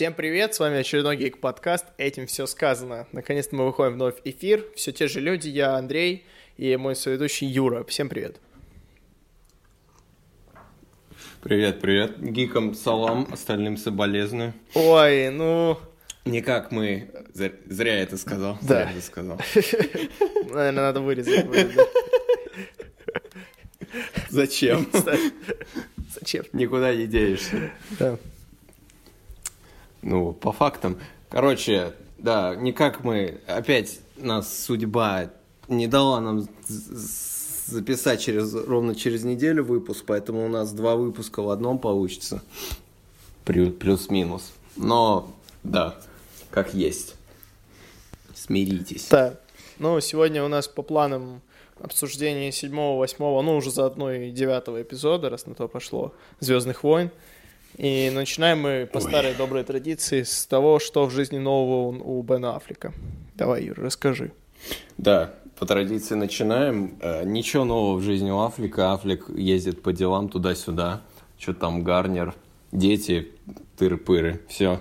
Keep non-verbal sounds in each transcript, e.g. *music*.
Всем привет, с вами очередной Гейк подкаст «Этим все сказано». Наконец-то мы выходим вновь в эфир. Все те же люди, я Андрей и мой соведущий Юра. Всем привет. Привет, привет. Гикам салам, остальным соболезную. Ой, ну... Не как мы... Зря, это сказал. Да. Зря это сказал. *laughs* Наверное, надо вырезать. Зачем? Зачем? Никуда не денешься. Да. Ну, по фактам. Короче, да, не как мы... Опять нас судьба не дала нам записать через, ровно через неделю выпуск, поэтому у нас два выпуска в одном получится. Плю- Плюс-минус. Но, да, как есть. Смиритесь. Да. Ну, сегодня у нас по планам обсуждение седьмого, восьмого, ну, уже заодно и девятого эпизода, раз на то пошло, «Звездных войн». И начинаем мы по Ой. старой доброй традиции с того, что в жизни нового у Бена Аффлека. Давай, Юр, расскажи. Да, по традиции начинаем. Э, Ничего нового в жизни у Афлика. Афлик ездит по делам туда-сюда. Что там, Гарнер, дети, тыры-пыры. Все.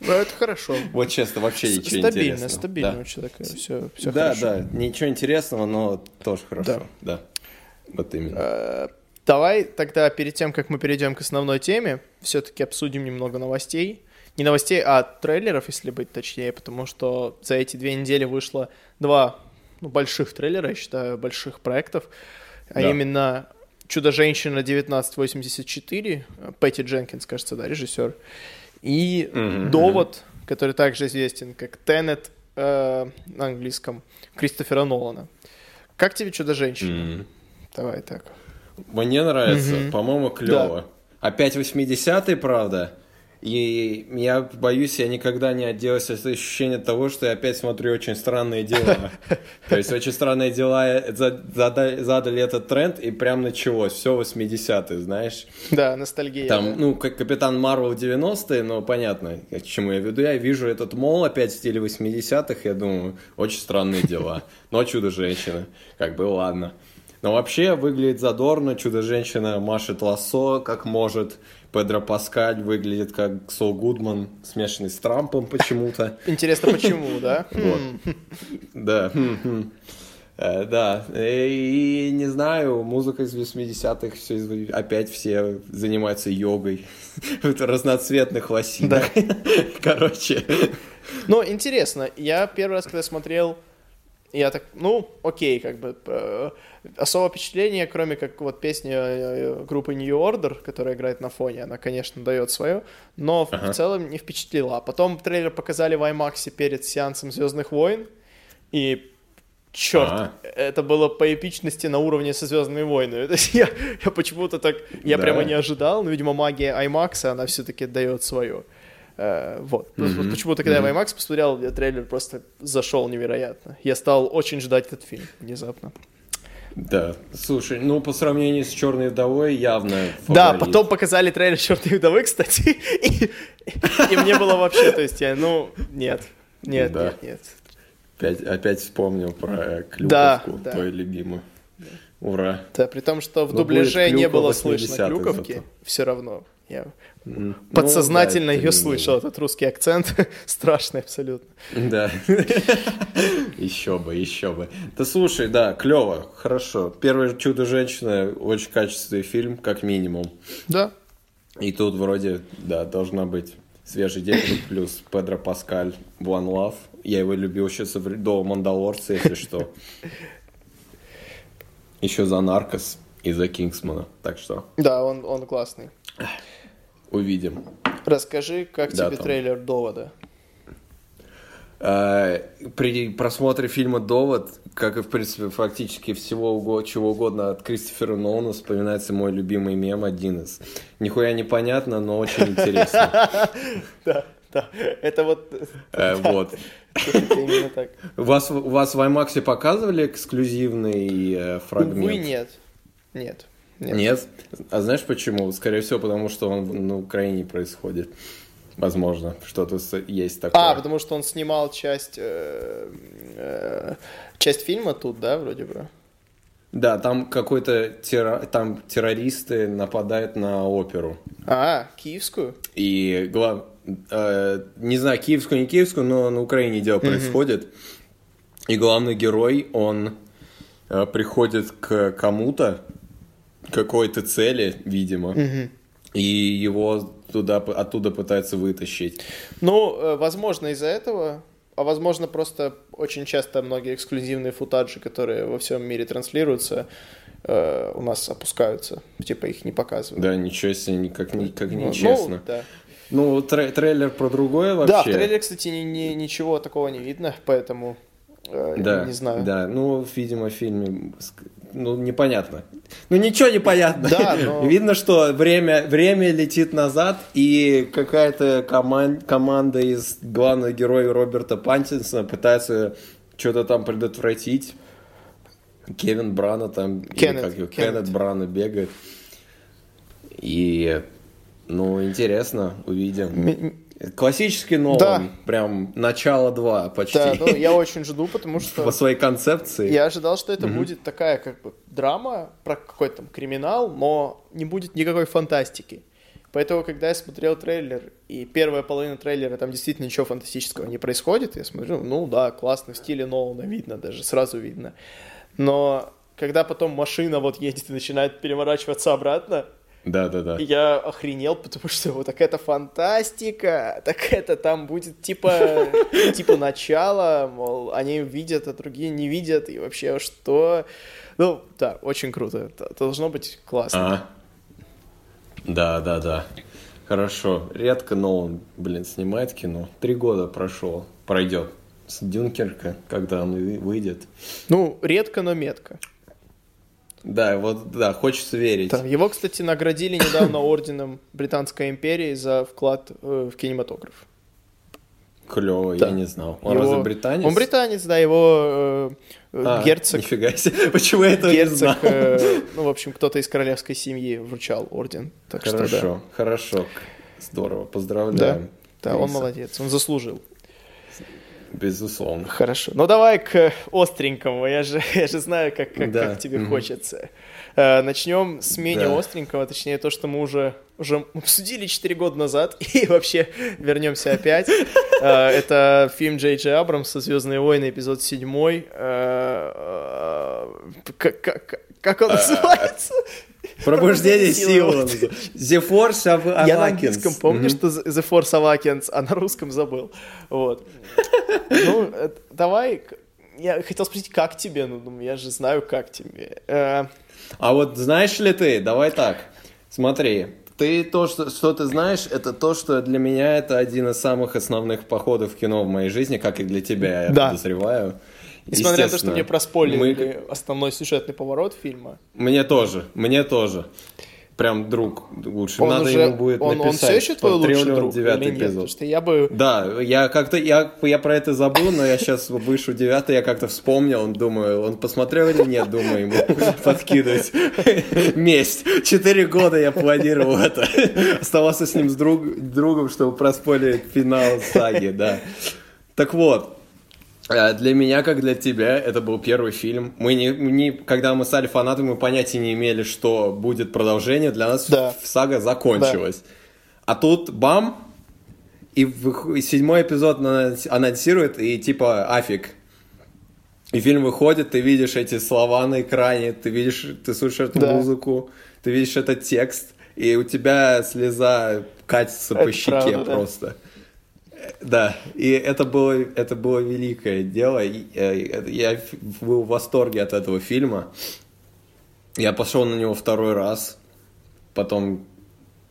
Ну, это хорошо. Вот честно, вообще С- ничего стабильно, интересного. стабильно Да. у человека все, все да, хорошо. да, ничего интересного, но тоже хорошо. Да. Вот именно. Давай тогда перед тем, как мы перейдем к основной теме, все-таки обсудим немного новостей. Не новостей, а трейлеров, если быть точнее, потому что за эти две недели вышло два ну, больших трейлера, я считаю, больших проектов, а Да. именно «Чудо-женщина 1984», э, Пэтти Дженкинс, кажется, да, режиссер, и Мгм, «Довод», который также известен как «Теннет» э, на английском, Кристофера Нолана. Как тебе «Чудо-женщина»? М. Давай так. Мне нравится, Мгм. по-моему, клево. Опять 80-е, правда? И я боюсь, я никогда не отделаюсь от ощущения того, что я опять смотрю очень странные дела. *laughs* То есть очень странные дела э, за- зада- задали этот тренд, и прям началось. Все 80-е, знаешь. Да, ностальгия. Там, да. ну, как Капитан Марвел 90-е, но понятно, к чему я веду. Я вижу этот мол опять в стиле 80-х, я думаю, очень странные дела. Но Чудо-женщина, как бы ладно. Но вообще выглядит задорно, Чудо-женщина машет лассо, как может. Педро Паскаль выглядит как Сол Гудман, смешанный с Трампом почему-то. *laughs* Интересно, почему, да? Да. Э, Да, и не знаю, музыка из 80-х, все, опять все занимаются йогой *laughs* в разноцветных лосинах. *laughs* Короче, Ну, интересно, я первый раз, когда смотрел, я так, ну, окей, как бы, э, особого впечатления, кроме как вот песня э, группы New Order, которая играет на фоне, она, конечно, дает свое, но в- Ага. в целом не впечатлила. А потом трейлер показали в IMAX перед сеансом Звездных войн, и черт, А. это было по эпичности на уровне со Звездными войнами. *laughs* То есть я, я почему-то так, я Да. прямо не ожидал, но, видимо, магия IMAX, она все-таки дает свое. Э, вот. Ну, вот Почему-то, когда Мгм. я IMAX посмотрел, я трейлер просто зашел невероятно. Я стал очень ждать этот фильм внезапно. да. Слушай, ну по сравнению с Черной вдовой явно. Да, фаворит. потом показали трейлер «Черной вдовы», кстати, *laughs* и, и мне было вообще, то есть я, ну, нет, нет, Да. нет, нет. Опять, опять вспомнил про Клюковку, Да, да. твою любимую. Ура. Да, при том, что в Но дубляже будет не было 80-х слышно клюковки, все равно. Я М, подсознательно ну, да, ее слышал, этот русский акцент *laughs* страшный абсолютно. Да. *laughs* Еще бы, еще бы. Да слушай, да, клево, хорошо. Первое чудо-женщина очень качественный фильм, как минимум. Да, И тут вроде, да, должна быть свежий день, *laughs* плюс Педро Паскаль, One Love. Я его любил еще до Мандалорца, если что. Еще за Наркос и за Кингсмана. Так что да, он, он классный. Увидим. Расскажи, как Да, тебе там. трейлер «Довода»? Э, При просмотре фильма «Довод», как и, в принципе, фактически всего чего угодно от Кристофера Нолана, вспоминается мой любимый мем один из. Нихуя непонятно, но очень интересно. *laughs* Да, да, это вот... Э, Вот. Вас, у вас в IMAX показывали эксклюзивный э, фрагмент? Увы, нет. Нет. Нет? А знаешь почему? Скорее всего, потому что он на Украине происходит. Возможно, что-то есть такое. А, потому что он снимал часть, э, э, часть фильма тут, да, вроде бы? Да, там какой-то терро... там террористы нападают на оперу. А, киевскую? И глав... э, не знаю, киевскую, не киевскую, но на Украине дело происходит. И главный герой, он э, приходит к кому-то, какой-то цели, видимо, и его туда, оттуда пытаются вытащить. Ну, э, возможно, из-за этого, а возможно, просто очень часто многие эксклюзивные футаджи, которые во всем мире транслируются, э, у нас опускаются, типа их не показывают. Да, ничего себе, никак, никак Ну, нечестно. Ну, да. Ну, тре- трейлер про другое вообще. Да, в трейлере, кстати, ни- ни- ничего такого не видно, поэтому э, Да, не знаю. Да, ну, видимо, в фильме, ну, непонятно. Ну, ничего не понятно. Да, но- *laughs* Видно, что время, время летит назад, и какая-то коман- команда из главного героя Роберта Паттинсона пытается что-то там предотвратить. Кевин Брана там, или Кеннет, как его, Кеннет. Кеннет Брана бегает. И, ну, интересно, увидим. Классический Нолан, Да. прям начало 2 почти. Да, ну, я очень жду, потому что По своей концепции. я ожидал, что это будет такая как бы драма про какой-то там криминал, но не будет никакой фантастики. Поэтому, когда я смотрел трейлер, и первая половина трейлера, там действительно ничего фантастического не происходит, я смотрю, ну да, классно, в стиле Нолана видно, даже сразу видно. Но когда потом машина вот едет и начинает переворачиваться обратно, Да, да, да. я охренел, потому что вот так это фантастика, так это там будет типа, типа начало, мол, они видят, а другие не видят, и вообще что... Ну, да, очень круто, это должно быть классно. Да, да, да. Хорошо. Редко Нолан, блин, снимает кино. Три года прошло. Пройдет. С Дюнкерка, когда он вы- выйдет. Ну, редко, но метко. Да, вот, да, хочется верить. Да, Его, кстати, наградили недавно *coughs* орденом Британской империи за вклад э, в кинематограф. Клево, Да. я не знал. Он Его- разве британец? Он британец, да, его э, э, А, герцог Нифига себе. *laughs* Почему я этого не знал? Герцог, э, *laughs* ну, в общем, кто-то из королевской семьи вручал орден. Так что да. Хорошо, хорошо. Здорово, Да, поздравляем. да, он Криса. молодец, он заслужил. Безусловно. Хорошо. Ну давай к остренькому. Я же, *laughs* я же знаю, как, как, Да, как тебе мгм. хочется. Э, начнем с менее Да. остренького, точнее то, что мы уже, уже обсудили 4 года назад, *laughs* и вообще вернемся опять. Э, это фильм Джей Джей Абрамса «Звездные войны», эпизод 7. Как, как, как он называется? Пробуждение сил. The Force Awakens. Я на английском помню, что The Force Awakens, а на русском забыл. Вот. Ну, э, давай, я хотел спросить, как тебе? Ну, я же знаю, как тебе. Э, А вот знаешь ли ты, давай так, смотри, ты то, что, что ты знаешь, это то, что для меня это один из самых основных походов в кино в моей жизни, как и для тебя, я Да. подозреваю. Несмотря на то, что мне проспойлерили Мы- основной сюжетный поворот фильма. Мне тоже, мне тоже. Прям друг лучше. Он Надо уже, ему будет он, он написать. все еще твой лучший он друг девятый или нет? эпизод. Потому что я бы... Да, я как-то, я, я про это забыл, но я сейчас выше девятый, я как-то вспомнил, он думаю, он посмотрел или нет, думаю, ему *laughs* подкидывать. Месть. Четыре года я планировал это. Оставался с ним с друг, другом, чтобы проспорить финал саги, да. Так вот, для меня, как для тебя, это был первый фильм. Мы не, не, когда мы стали фанатами, мы понятия не имели, что будет продолжение. Для нас Да. сага закончилась. А тут бам, и, вых- и седьмой эпизод анонс- анонсирует, и типа афиг. И фильм выходит, ты видишь эти слова на экране, ты видишь, ты слышишь эту Да. музыку, ты видишь этот текст, и у тебя слеза катится Это по щеке правда, да. просто. Э, Да, и это было, это было великое дело. э, Я был в восторге от этого фильма. Я пошел на него второй раз, потом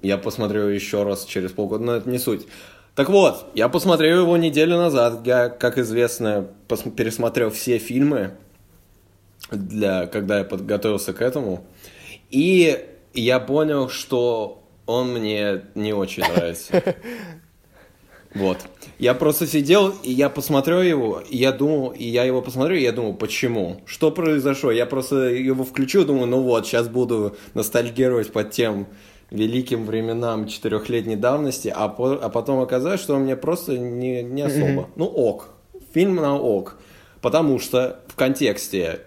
я посмотрел еще раз через полгода, но это не суть. Так вот, я посмотрел его неделю назад. Я, как известно, пересмотрел все фильмы, для, когда я подготовился к этому. И я понял, что он мне не очень нравится. *laughs* Вот. Я просто сидел, и я посмотрел его, и я думал, и я его посмотрел, и я думал, почему? Что произошло? Я просто его включил, думаю, ну вот, сейчас буду ностальгировать под тем великим временам четырехлетней давности, а, по- а потом оказалось, что он мне просто не, не особо. Ну ок. Фильм на ок. Потому что в контексте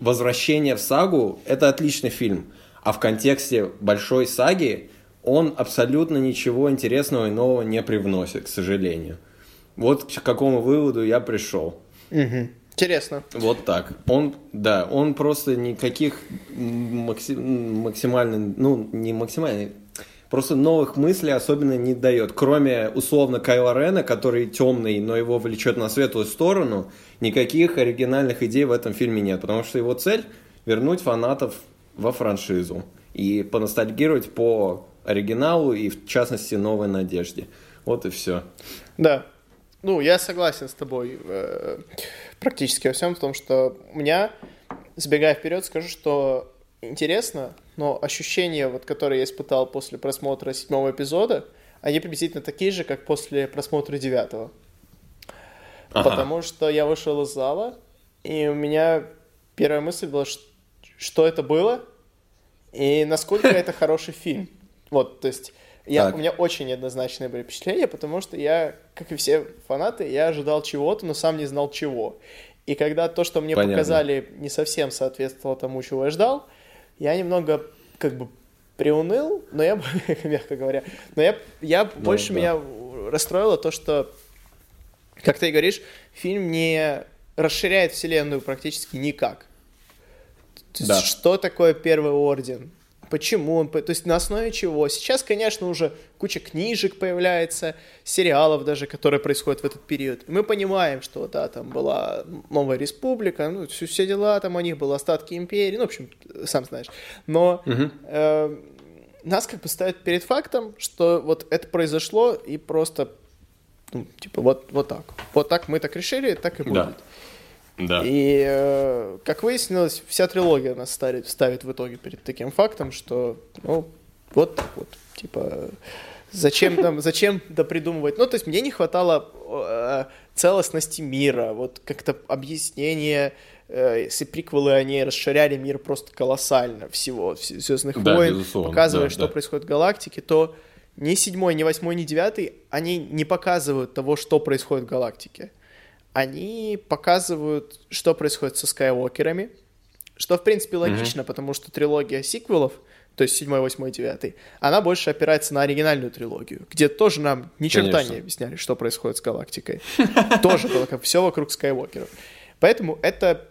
возвращение в сагу — это отличный фильм. А в контексте большой саги он абсолютно ничего интересного и нового не привносит, к сожалению. Вот к какому выводу я пришел. Угу. Интересно. Вот так. Он, да, он просто никаких макси- максимально, ну, не максимально, просто новых мыслей особенно не дает. Кроме, условно, Кайла Рена, который темный, но его влечет на светлую сторону, никаких оригинальных идей в этом фильме нет. Потому что его цель — вернуть фанатов во франшизу и поностальгировать по оригиналу и, в частности, новой надежде. Вот и все. Да. Ну, я согласен с тобой э, практически во всем, в том, что у меня, сбегая вперед, скажу, что интересно, но ощущения, вот, которые я испытал после просмотра седьмого эпизода, они приблизительно такие же, как после просмотра девятого. Ага. Потому что я вышел из зала, и у меня первая мысль была, что это было, и насколько это хороший фильм. Вот, то есть я, у меня очень неоднозначные были впечатления, потому что я, как и все фанаты, я ожидал чего-то, но сам не знал чего. И когда то, что мне Понятно. показали, не совсем соответствовало тому, чего я ждал, я немного как бы приуныл, но я, *laughs* мягко говоря, но я, я ну, больше да. меня расстроило то, что, как ты и говоришь, фильм не расширяет вселенную практически никак. Да. что такое Первый Орден? Почему он, то есть на основе чего. Сейчас, конечно, уже куча книжек появляется, сериалов даже, которые происходят в этот период. И мы понимаем, что да, там была новая республика, ну, все, все дела там у них были, остатки империи, ну, в общем, сам знаешь. Но угу. э, нас как бы ставят перед фактом, что вот это произошло и просто, ну, типа, вот, вот так. Вот так мы так решили, так и будет. Да. Да. И, э, как выяснилось, вся трилогия нас ставит, ставит в итоге перед таким фактом, что, ну, вот так вот, типа, зачем нам, зачем да придумывать? Ну, то есть мне не хватало э, целостности мира, вот как-то объяснение, э, если приквелы, они расширяли мир просто колоссально всего, Звездных да, войн, показывая, да, что да. происходит в галактике, то ни седьмой, ни восьмой, ни девятый, они не показывают того, что происходит в галактике они показывают, что происходит со Скайуокерами, что, в принципе, логично, mm-hmm. потому что трилогия сиквелов, то есть 7, 8, 9, она больше опирается на оригинальную трилогию, где тоже нам ни черта Конечно. не объясняли, что происходит с галактикой. *laughs* Тоже было как все вокруг Скайуокеров. Поэтому это,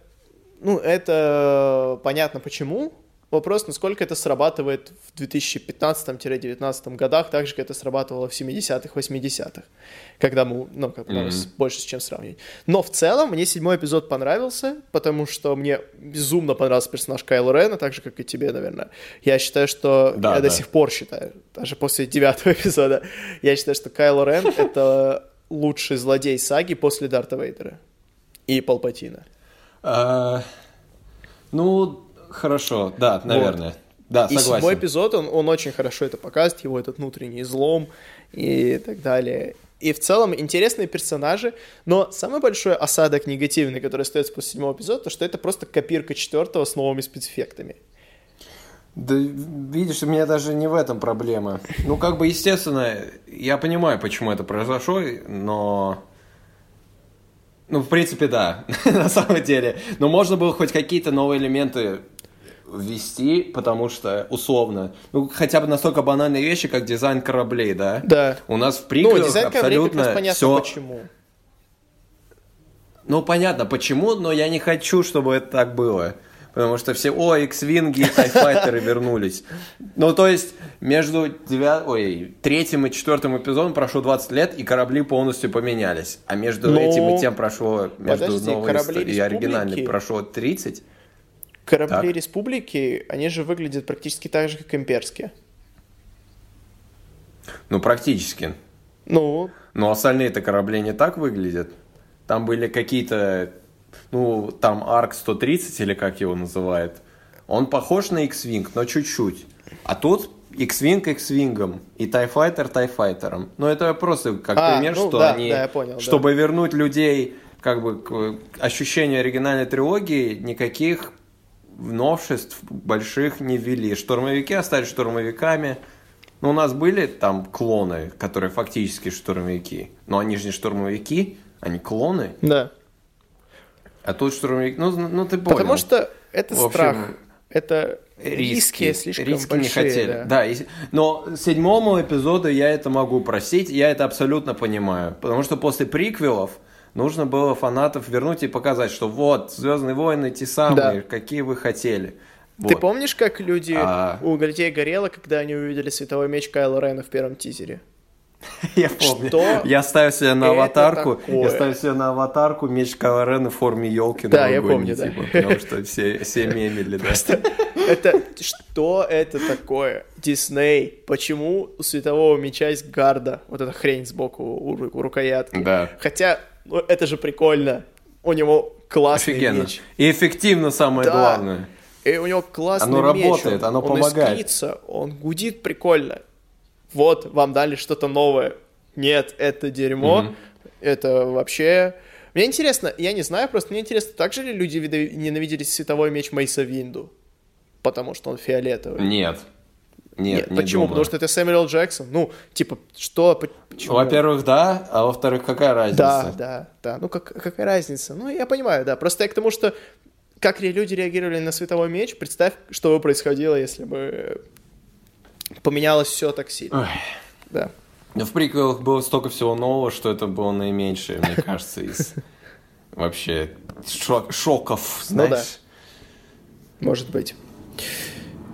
ну, это понятно почему, Вопрос, насколько это срабатывает в 2015-2019 годах, так же, как это срабатывало в 70-х, 80-х, когда мы, ну, как бы, mm-hmm. больше с чем сравнивать. Но в целом мне седьмой эпизод понравился, потому что мне безумно понравился персонаж Кайла Рена, так же, как и тебе, наверное. Я считаю, что... Да, я да. до сих пор считаю, даже после девятого *laughs* эпизода, я считаю, что Кайло Рен — это лучший злодей саги после Дарта Вейдера и Палпатина. Uh, ну, Хорошо, да, наверное. Вот. Да, согласен. И седьмой эпизод, он, он очень хорошо это показывает, его этот внутренний злом и так далее. И в целом интересные персонажи, но самый большой осадок негативный, который остается после седьмого эпизода, то что это просто копирка четвертого с новыми спецэффектами. Да, видишь, у меня даже не в этом проблема. Ну, как бы, естественно, я понимаю, почему это произошло, но ну, в принципе, да, *laughs* на самом деле. Но можно было хоть какие-то новые элементы ввести, потому что, условно, ну, хотя бы настолько банальные вещи, как дизайн кораблей, да? Да. У нас в приквелах ну, дизайн абсолютно кораблей, понятно, все... почему. Ну, понятно, почему, но я не хочу, чтобы это так было. Потому что все, о, X-Wing и Тайфайтеры вернулись. Ну, то есть, между девят... Ой, третьим и четвертым эпизодом прошло 20 лет, и корабли полностью поменялись. А между Но... этим и тем прошло, между Подожди, новой и оригинальной прошло 30. Корабли так. Республики, они же выглядят практически так же, как имперские. Ну, практически. Ну. Но остальные-то корабли не так выглядят. Там были какие-то, ну, там Арк 130 или как его называют. Он похож на X-Wing, но чуть-чуть. А тут X-Wing X-Wing и TIE Fighter TIE Fighter. Ну, это просто как а, пример, ну, что да, они, да, понял, чтобы да. вернуть людей как бы к ощущению оригинальной трилогии, никаких новшеств больших не ввели. Штурмовики остались штурмовиками. Ну, у нас были там клоны, которые фактически штурмовики. Но они же не штурмовики, они клоны. Да. А тут штурмовик, ну, ну ты понял. Потому что Это общем, страх. Это риски, риски слишком риски большие. не хотели. да. Да. но седьмому эпизоду я это могу простить, я это абсолютно понимаю. Потому что после приквелов нужно было фанатов вернуть и показать, что вот, Звездные войны те самые, Да. какие вы хотели. Ты Вот. помнишь, как люди А. у людей горело, когда они увидели световой меч Кайла Рена в первом тизере? *laughs* Я помню. Что Я ставил себе на аватарку, такое? я ставил себе на аватарку меч Каварена в форме елки Да, я помню, да. потому что все, все мемили, да. Это что это такое? Дисней. Почему у светового меча есть гарда? Вот эта хрень сбоку у, у рукоятки. Да. Хотя, ну, это же прикольно. У него классный Офигенно. меч. И эффективно самое Да. главное. И у него классный Оно меч. работает, он- оно он помогает. искрится, он гудит прикольно. Вот, вам дали что-то новое. Нет, это дерьмо. Мгм. Это вообще... Мне интересно, я не знаю, просто мне интересно, так же ли люди ненавидели световой меч Мейса Винду? Потому что он фиолетовый. Нет. Нет, не почему? думаю. Потому что это Сэмюэл Джексон. Ну, типа, что? по- Почему? Во-первых, да, а во-вторых, какая разница? Да, да, да. Ну, как, какая разница? Ну, я понимаю, да. Просто я к тому, что как люди реагировали на световой меч, представь, что бы происходило, если бы поменялось все так сильно. Ой. Да. Но в приквелах было столько всего нового, что это было наименьшее, мне *laughs* кажется, из вообще шок- шоков, Ну да. знаешь. Может быть.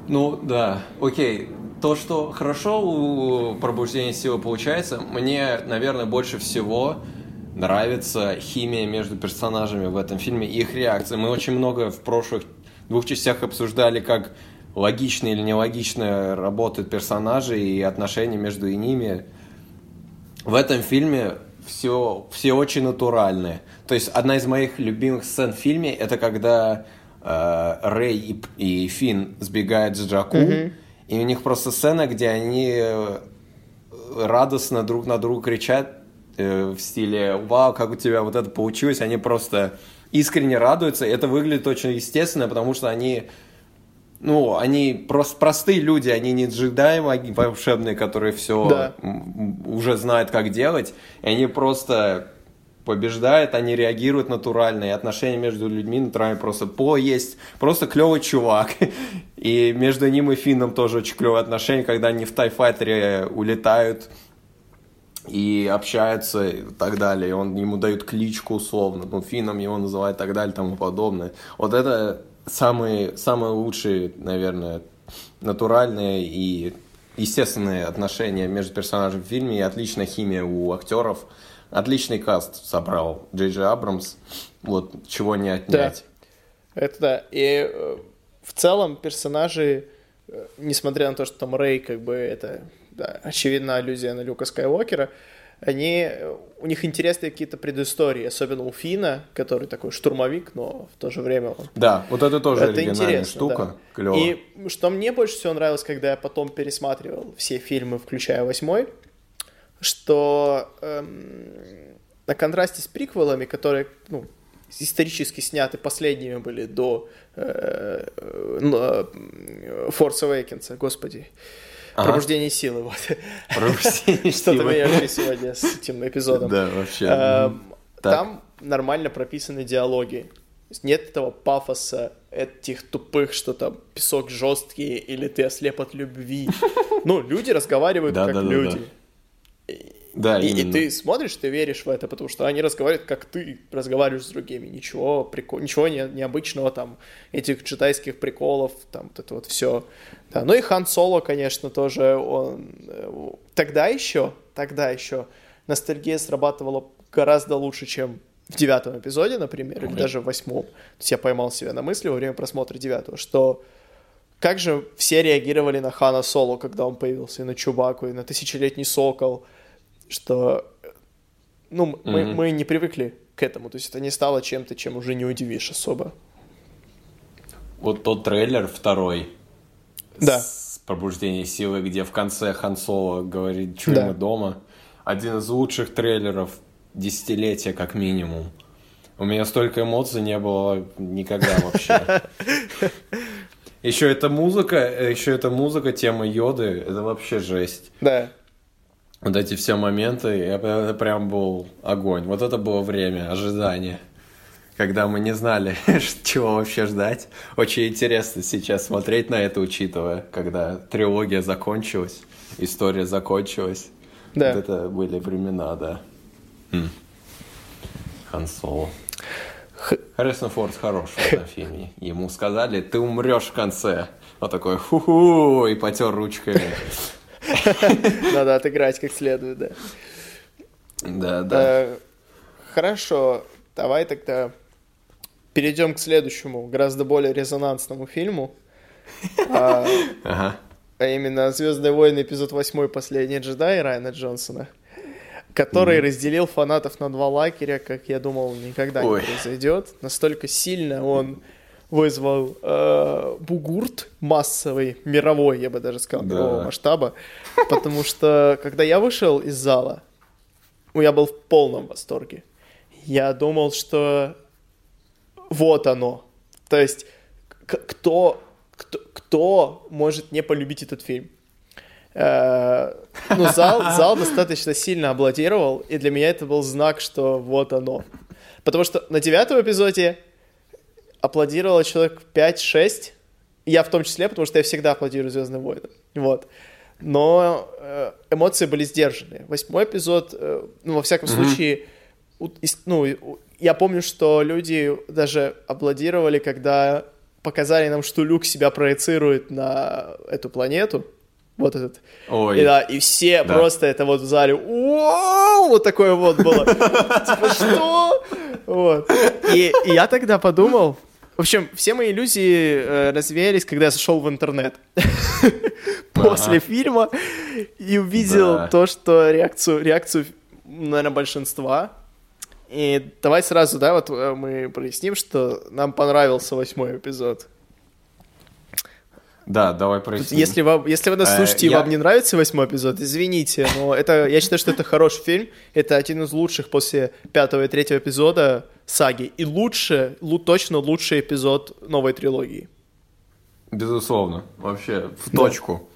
Ну да, окей. То, что хорошо у пробуждения силы получается, мне, наверное, больше всего нравится химия между персонажами в этом фильме и их реакция. Мы очень много в прошлых двух частях обсуждали, как логично или нелогично работают персонажи и отношения между ними. В этом фильме все, все очень натуральные. То есть одна из моих любимых сцен в фильме это когда э, Рэй и, и Финн сбегают с Джаку, и у них просто сцена, где они э, радостно друг на друга кричат э, в стиле «Вау, как у тебя вот это получилось!» Они просто искренне радуются, это выглядит очень естественно, потому что они ну, они просто простые люди, они не джедаи волшебные, которые все Да. уже знают, как делать. И они просто побеждают, они реагируют натурально, и отношения между людьми натурально просто по есть, просто клевый чувак. *laughs* И между ним и Финном тоже очень клевые отношения, когда они в Тайфайтере улетают и общаются и так далее. И он ему дают кличку условно, ну, Финном его называют и так далее тому подобное. Вот это самые, самые лучшие, наверное, натуральные и естественные отношения между персонажами в фильме и отличная химия у актеров. Отличный каст собрал Джей Джей Абрамс. Вот чего не отнять. Это да. И э, в целом персонажи, э, несмотря на то, что там Рэй, как бы это, да, очевидно, аллюзия на Люка Скайуокера, они, э, у них интересные какие-то предыстории, особенно у Фина, который такой штурмовик, но в то же время он Да, вот это тоже это оригинальная штука. да. Клево. И что мне больше всего нравилось, когда я потом пересматривал все фильмы, включая восьмой, что эм, на контрасте с приквелами, которые, ну, исторически сняты последними были до э, э, э, Force Awakens, господи, Ага. Пробуждение силы, вот. Пробуждение *laughs* Что-то меня вообще сегодня с этим эпизодом. Да, вообще. Эм. Там нормально прописаны диалоги. Нет этого пафоса, этих тупых, что там песок жесткий или ты ослеп от любви. *laughs* Ну, люди разговаривают как люди. Да, И, и ты смотришь, ты веришь в это, потому что они разговаривают, как ты разговариваешь с другими. Ничего, прикол... Ничего не, необычного там, этих джедайских приколов, там вот это вот все. Да. Ну и Хан Соло, конечно, тоже он... э, Тогда еще, тогда еще ностальгия срабатывала гораздо лучше, чем в девятом эпизоде, например, или Мгм. даже в восьмом. То есть я поймал себя на мысли во время просмотра девятого, что как же все реагировали на Хана Соло, когда он появился, и на Чубаку, и на Тысячелетний Сокол, что, ну, мы, Мгм. мы не привыкли к этому, то есть это не стало чем-то, чем уже не удивишь особо. Вот тот трейлер второй. Да. С пробуждением силы, где в конце Хан Соло говорит, что Да. мы дома. Один из лучших трейлеров десятилетия, как минимум. У меня столько эмоций не было никогда вообще. *laughs* Еще эта музыка, еще эта музыка, тема йоды, это вообще жесть. Да. Вот эти все моменты, это прям был огонь. Вот это было время ожидания. когда мы не знали, *laughs* чего вообще ждать. Очень интересно сейчас смотреть на это, учитывая, когда трилогия закончилась, история закончилась. Да. Вот это были времена, да. М. Хан Соло. Харрисон Форд хорош в этом фильме. Ему сказали, ты умрешь в конце. Он такой, ху-ху, и потер ручками. *laughs* Надо отыграть как следует, да. Да, да. Э, Хорошо, давай тогда перейдем к следующему, гораздо более резонансному фильму. А а именно «Звездные войны» эпизод 8 «Последний джедай» Райана Джонсона, который разделил фанатов на два лагеря, как я думал, никогда Ой. не произойдет. Настолько сильно он вызвал э, бугурт массовый, мировой, я бы даже сказал, Да. мирового масштаба, потому что, когда я вышел из зала, ну, я был в полном восторге. Я думал, что вот оно. То есть, кто, кто, кто может не полюбить этот фильм? Э, Ну, зал, зал достаточно сильно аплодировал, и для меня это был знак, что вот оно. Потому что на девятом эпизоде аплодировало человек 5-6, я в том числе, потому что я всегда аплодирую Звездным войнам. Вот. Но э, эмоции были сдержаны. Восьмой эпизод, э, ну, во всяком случае, у- ис- ну, я помню, что люди даже аплодировали, когда показали нам, что Люк себя проецирует на эту планету. Вот этот. Ой. И, да, и все Да. просто это вот в зале, «Вау!» вот такое вот было. *laughs* Типа, что? Вот. И, и я тогда подумал, в общем, все мои иллюзии э, развеялись, когда я зашел в интернет *laughs* после фильма и увидел то, что реакцию, реакцию, наверное, большинства. И давай сразу, да, вот э, мы проясним, что нам понравился восьмой эпизод. Да, давай проясним. Если, вам, если вы нас Э, слушаете и я- вам не нравится восьмой эпизод, извините, но это, я считаю, что это хороший фильм. Это один из лучших после пятого и третьего эпизода саги. И лучше, лу- точно лучший эпизод новой трилогии. Безусловно, вообще в Да. точку.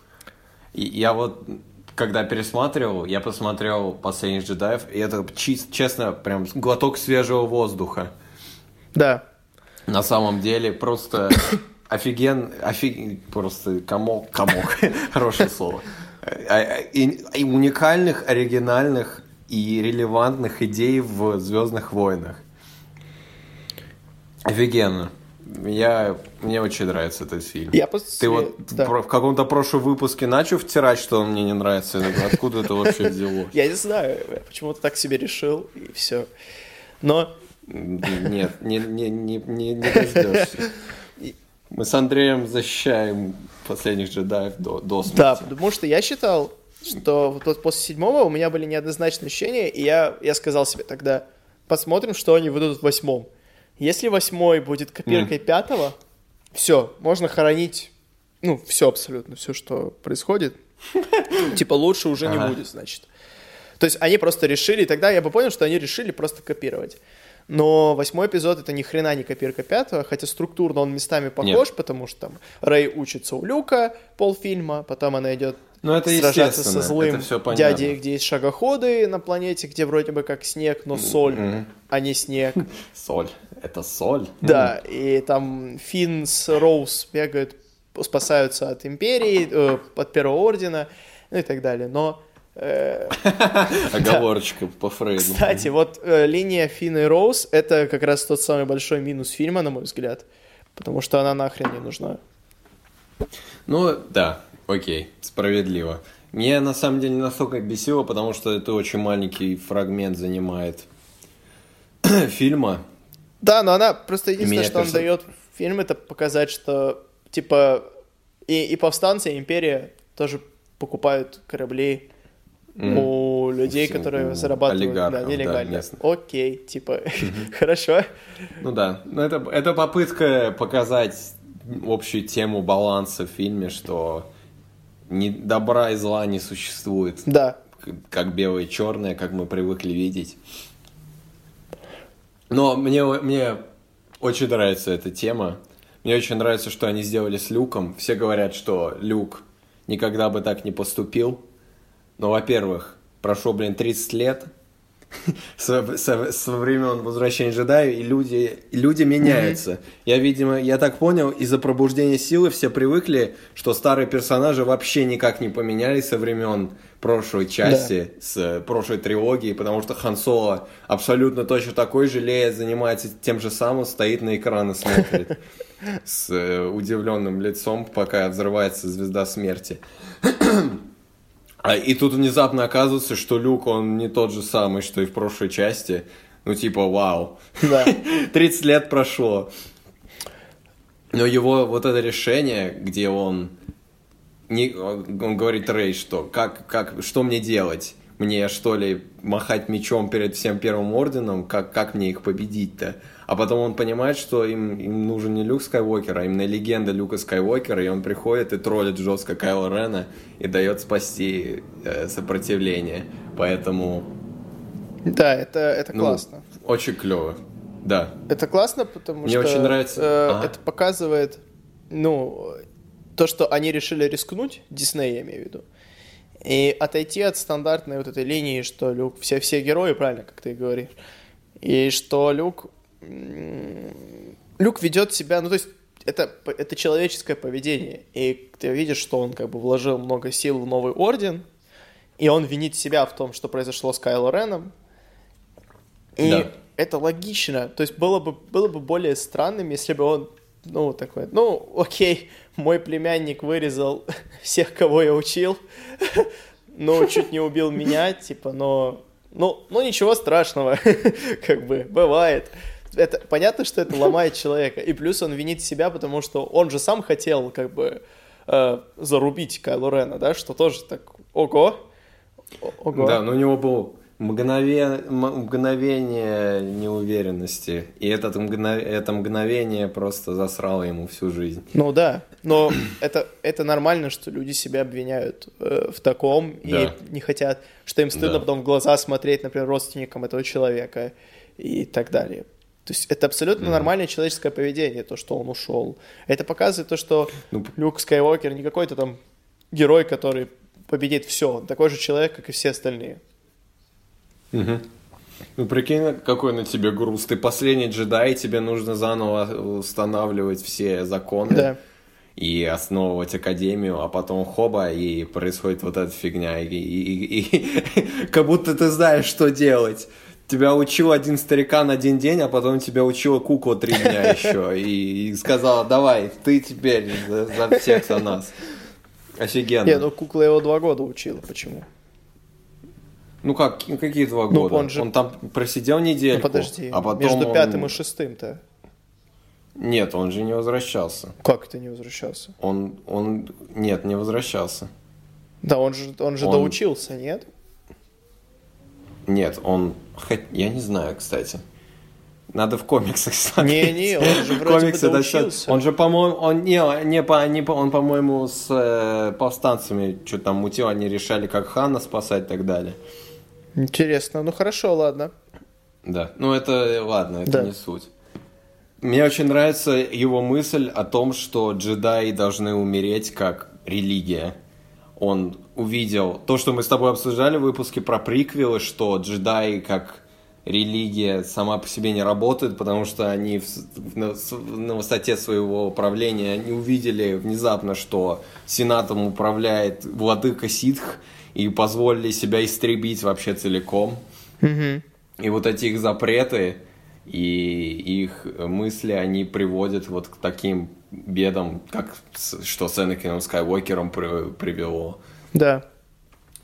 И я вот, когда пересматривал, я посмотрел «Последних джедаев», и это, честно, прям глоток свежего воздуха. Да. На самом деле, просто *coughs* офиген, офиг... просто комок, комок, *laughs* хорошее слово. А- а- И, и уникальных, оригинальных и релевантных идей в «Звездных войнах». Офигенно. Я, мне очень нравится этот фильм. Я после... Ты вот да. про- в каком-то прошлом выпуске начал втирать, что он мне не нравится. Откуда это вообще взялось? Я не знаю, я почему-то так себе решил, и все. Но Нет, не, не, не, не, не дождешься. Мы с Андреем защищаем последних джедаев до, до смерти. Да, потому что я считал, что вот после седьмого у меня были неоднозначные ощущения, и я, я сказал себе тогда, посмотрим, что они выйдут в восьмом. Если восьмой будет копиркой пятого, все, можно хоронить, ну, все абсолютно, все, что происходит. *laughs* Типа лучше уже не будет, значит. То есть они просто решили, тогда я бы понял, что они решили просто копировать. Но восьмой эпизод это ни хрена не копирка пятого, хотя структурно он местами похож, потому что там Рэй учится у Люка полфильма, потом она идет Ну, это сражаться со злым это понятно. дядей, где есть шагоходы на планете, где вроде бы как снег, но соль, Мгм. а не снег. *laughs* Соль. Это соль? Да, и там Финн с Роуз бегают, спасаются от Империи, э, от Первого Ордена, ну и так далее. Но, *laughs* Оговорочка по Фрейду. кстати, вот э, линия Финна и Роуз — это как раз тот самый большой минус фильма, на мой взгляд, потому что она нахрен не нужна. Ну, да, окей, справедливо. Мне на самом деле не настолько бесило, потому что это очень маленький фрагмент занимает *clears throat* фильма. Да, но она просто единственное, Меня что он персо- дает фильм, это показать, что типа и, и повстанцы, и империя тоже покупают корабли М. у людей, Всем, которые у зарабатывают да, да, нелегально. местных. Окей, типа, *laughs* хорошо. Ну да, но это, это попытка показать общую тему баланса в фильме, что ни добра и зла не существует, Да, как белое и черное, как мы привыкли видеть. Но мне, мне очень нравится эта тема. Мне очень нравится, что они сделали с Люком. Все говорят, что Люк никогда бы так не поступил. Но, во-первых, прошло, блин, 30 лет, *laughs* со, со, со времен возвращения джедая, и люди, и люди меняются. Mm-hmm. Я, видимо, я так понял, из-за пробуждения силы все привыкли, что старые персонажи вообще никак не поменялись со времен прошлой части, да. с прошлой трилогии, потому что Хан Соло абсолютно точно такой же, Лея занимается тем же самым, стоит на экран и смотрит *laughs* с э, удивленным лицом, пока взрывается звезда смерти. А, и тут внезапно оказывается, что Люк, он не тот же самый, что и в прошлой части. Ну, типа, вау. Да. *laughs* 30 лет прошло. Но его вот это решение, где он, не, он говорит Рэй, что как, как, что мне делать? Мне, что ли, махать мечом перед всем первым орденом? Как, как мне их победить-то? А потом он понимает, что им, им нужен не Люк Скайуокер, а именно легенда Люка Скайуокера, и он приходит и троллит жестко Кайла Рена и дает спасти э, сопротивление. Поэтому... Да, это, это ну, классно. Очень клево. Да. Это классно, потому Мне что... Мне очень нравится. Э, ага. Это показывает, ну, то, что они решили рискнуть, Дисней я имею в виду, и отойти от стандартной вот этой линии, что Люк, все, все герои, правильно, как ты говоришь, и что Люк Люк ведет себя, ну то есть это, это человеческое поведение, и ты видишь, что он как бы вложил много сил в новый орден, и он винит себя в том, что произошло с Кайло Реном, и да. это логично, то есть было бы, было бы более странным, если бы он, ну, такой, ну, окей, мой племянник вырезал *laughs* всех, кого я учил, *laughs* но чуть не убил *laughs* меня, типа, но, ну, ну ничего страшного, как бы, бывает это понятно, что это ломает человека. И плюс он винит себя, потому что он же сам хотел как бы э, зарубить Кайло Рена, да, что тоже так, ого, ого. Да, но у него был мгновение, мгновение неуверенности, и этот мгнов... это мгновение просто засрало ему всю жизнь. Ну да, но это, это нормально, что люди себя обвиняют э, в таком да. и не хотят, что им стыдно да. потом в глаза смотреть, например, родственникам этого человека и так далее. То есть это абсолютно mm-hmm. нормальное человеческое поведение, то, что он ушел. Это показывает то, что ну, Люк Скайуокер не какой-то там герой, который победит все. Он такой же человек, как и все остальные. Угу. Ну, прикинь, какой на тебе груз. Ты последний джедай, тебе нужно заново устанавливать все законы. Да. И основывать академию, а потом хоба, и происходит вот эта фигня. И, и, и, *laughs* как будто ты знаешь, что делать тебя учил один старикан один день, а потом тебя учила кукла три дня *laughs* еще. И, и сказала, давай, ты теперь за, за всех за нас. *laughs* Офигенно. Не, ну кукла его два года учила, почему? Ну как, какие два ну, года? Он, же... он там просидел неделю. Ну подожди, а потом между пятым он... и шестым-то. Нет, он же не возвращался. Как это не возвращался? Он, он, нет, не возвращался. Да, он же, он же он... доучился, нет? Нет, он... Я не знаю, кстати. Надо в комиксах смотреть. Не-не, он же *laughs* вроде Комиксы бы доучился. Он же, по-моему, он не, не, по, не по, он, по-моему, с э, повстанцами что-то там мутил, они решали, как Хана спасать и так далее. Интересно, ну хорошо, ладно. Да, ну это, ладно, это да. не суть. Мне очень нравится его мысль о том, что джедаи должны умереть как религия он увидел то, что мы с тобой обсуждали в выпуске про приквелы, что джедаи как религия сама по себе не работает, потому что они в, на, на высоте своего управления не увидели внезапно, что сенатом управляет владыка ситх, и позволили себя истребить вообще целиком. Mm-hmm. И вот эти их запреты и их мысли, они приводят вот к таким бедам, как что с Энакином Скайуокером при, привело. Да.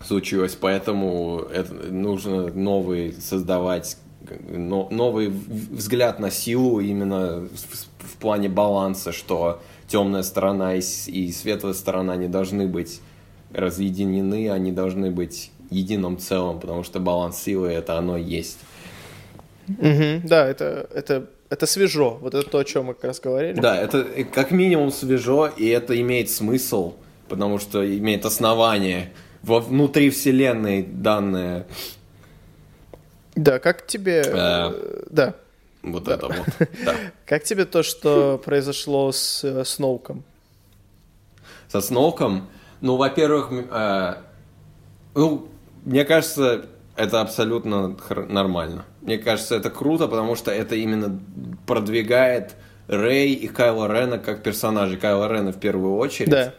Случилось, поэтому это нужно новый создавать но, новый взгляд на силу именно в, в плане баланса, что темная сторона и, и светлая сторона не должны быть разъединены, они должны быть единым целым, потому что баланс силы это оно есть. Угу, да, это, это, это свежо. Вот это то, о чем мы как раз говорили. Да, это как минимум свежо, и это имеет смысл, потому что имеет основание во внутри вселенной данное. Да, как тебе... Э, да. Вот да. это вот. *laughs* Да. Как тебе то, что произошло с э, Сноуком? Со Сноуком? Ну, во-первых, э, ну, мне кажется, это абсолютно нормально. Мне кажется, это круто, потому что это именно продвигает Рэй и Кайла Рена как персонажей. Кайла Рена в первую очередь. Да.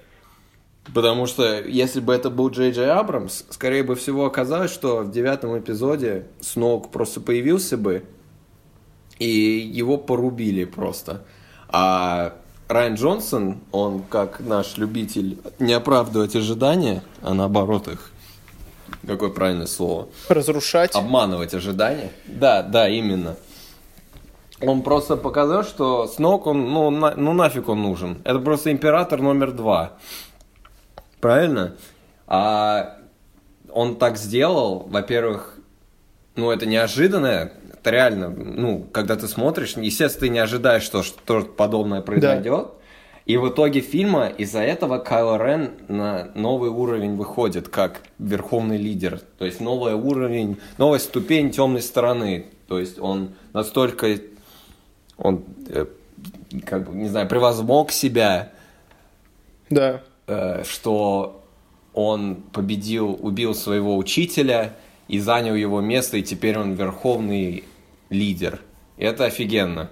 Потому что если бы это был Джей Джей Абрамс, скорее бы всего оказалось, что в девятом эпизоде Сноук просто появился бы, и его порубили просто. А Райан Джонсон, он как наш любитель не оправдывать ожидания, а наоборот их какое правильное слово? Разрушать. Обманывать ожидания. Да, да, именно. Он просто показал, что Снок, он, ну, на, ну нафиг он нужен. Это просто император номер два. Правильно? А он так сделал, во-первых, ну это неожиданно, это реально, ну, когда ты смотришь, естественно, ты не ожидаешь, что что-то подобное произойдет. Да. И в итоге фильма из-за этого Кайло Рен на новый уровень выходит как верховный лидер. То есть новый уровень, новая ступень темной стороны. То есть он настолько, он, э, как бы, не знаю, превозмог себя, да. Э, что он победил, убил своего учителя и занял его место, и теперь он верховный лидер. И это офигенно.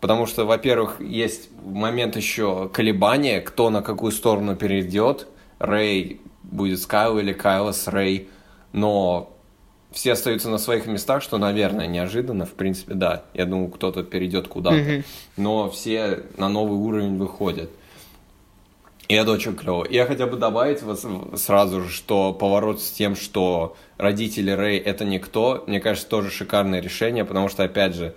Потому что, во-первых, есть момент еще колебания, кто на какую сторону перейдет. Рэй будет с Кайл или Кайла с Рэй. Но все остаются на своих местах, что, наверное, неожиданно. В принципе, да. Я думаю, кто-то перейдет куда-то. Mm-hmm. Но все на новый уровень выходят. И это очень клево. Я хотел бы добавить сразу же, что поворот с тем, что родители Рэй это никто, мне кажется, тоже шикарное решение, потому что, опять же,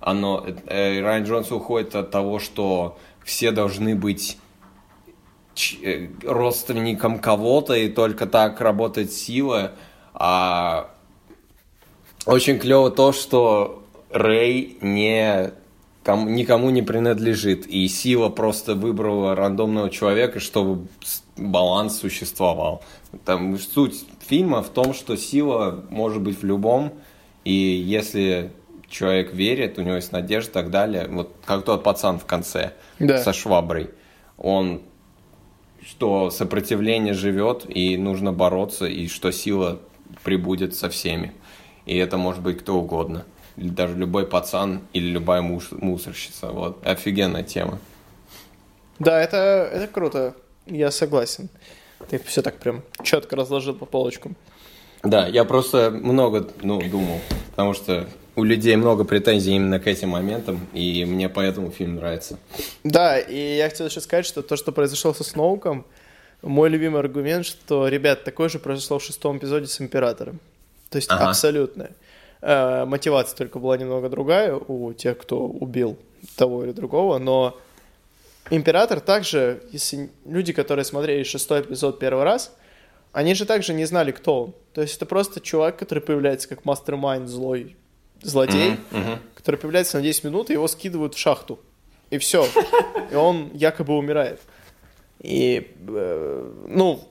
оно, э, Райан Джонс уходит от того, что все должны быть э, родственником кого-то, и только так работает сила. А очень клево то, что Рэй не кому, никому не принадлежит, и сила просто выбрала рандомного человека, чтобы баланс существовал. Там суть фильма в том, что сила может быть в любом, и если человек верит, у него есть надежда и так далее. Вот как тот пацан в конце да. со шваброй. Он что сопротивление живет, и нужно бороться, и что сила прибудет со всеми. И это может быть кто угодно. Или даже любой пацан или любая муж, мусорщица. Вот. Офигенная тема. Да, это, это круто. Я согласен. Ты все так прям четко разложил по полочкам. Да, я просто много ну, думал, потому что у людей много претензий именно к этим моментам, и мне поэтому фильм нравится. Да, и я хотел еще сказать, что то, что произошло со Сноуком, мой любимый аргумент, что, ребят, такое же произошло в шестом эпизоде с Императором. То есть ага. абсолютно. Э, мотивация только была немного другая у тех, кто убил того или другого, но Император также, если люди, которые смотрели шестой эпизод первый раз, они же также не знали, кто он. То есть это просто чувак, который появляется как мастер-майнд злой злодей, mm-hmm, mm-hmm. который появляется на 10 минут, и его скидывают в шахту. И все. И он якобы умирает. И, э, ну,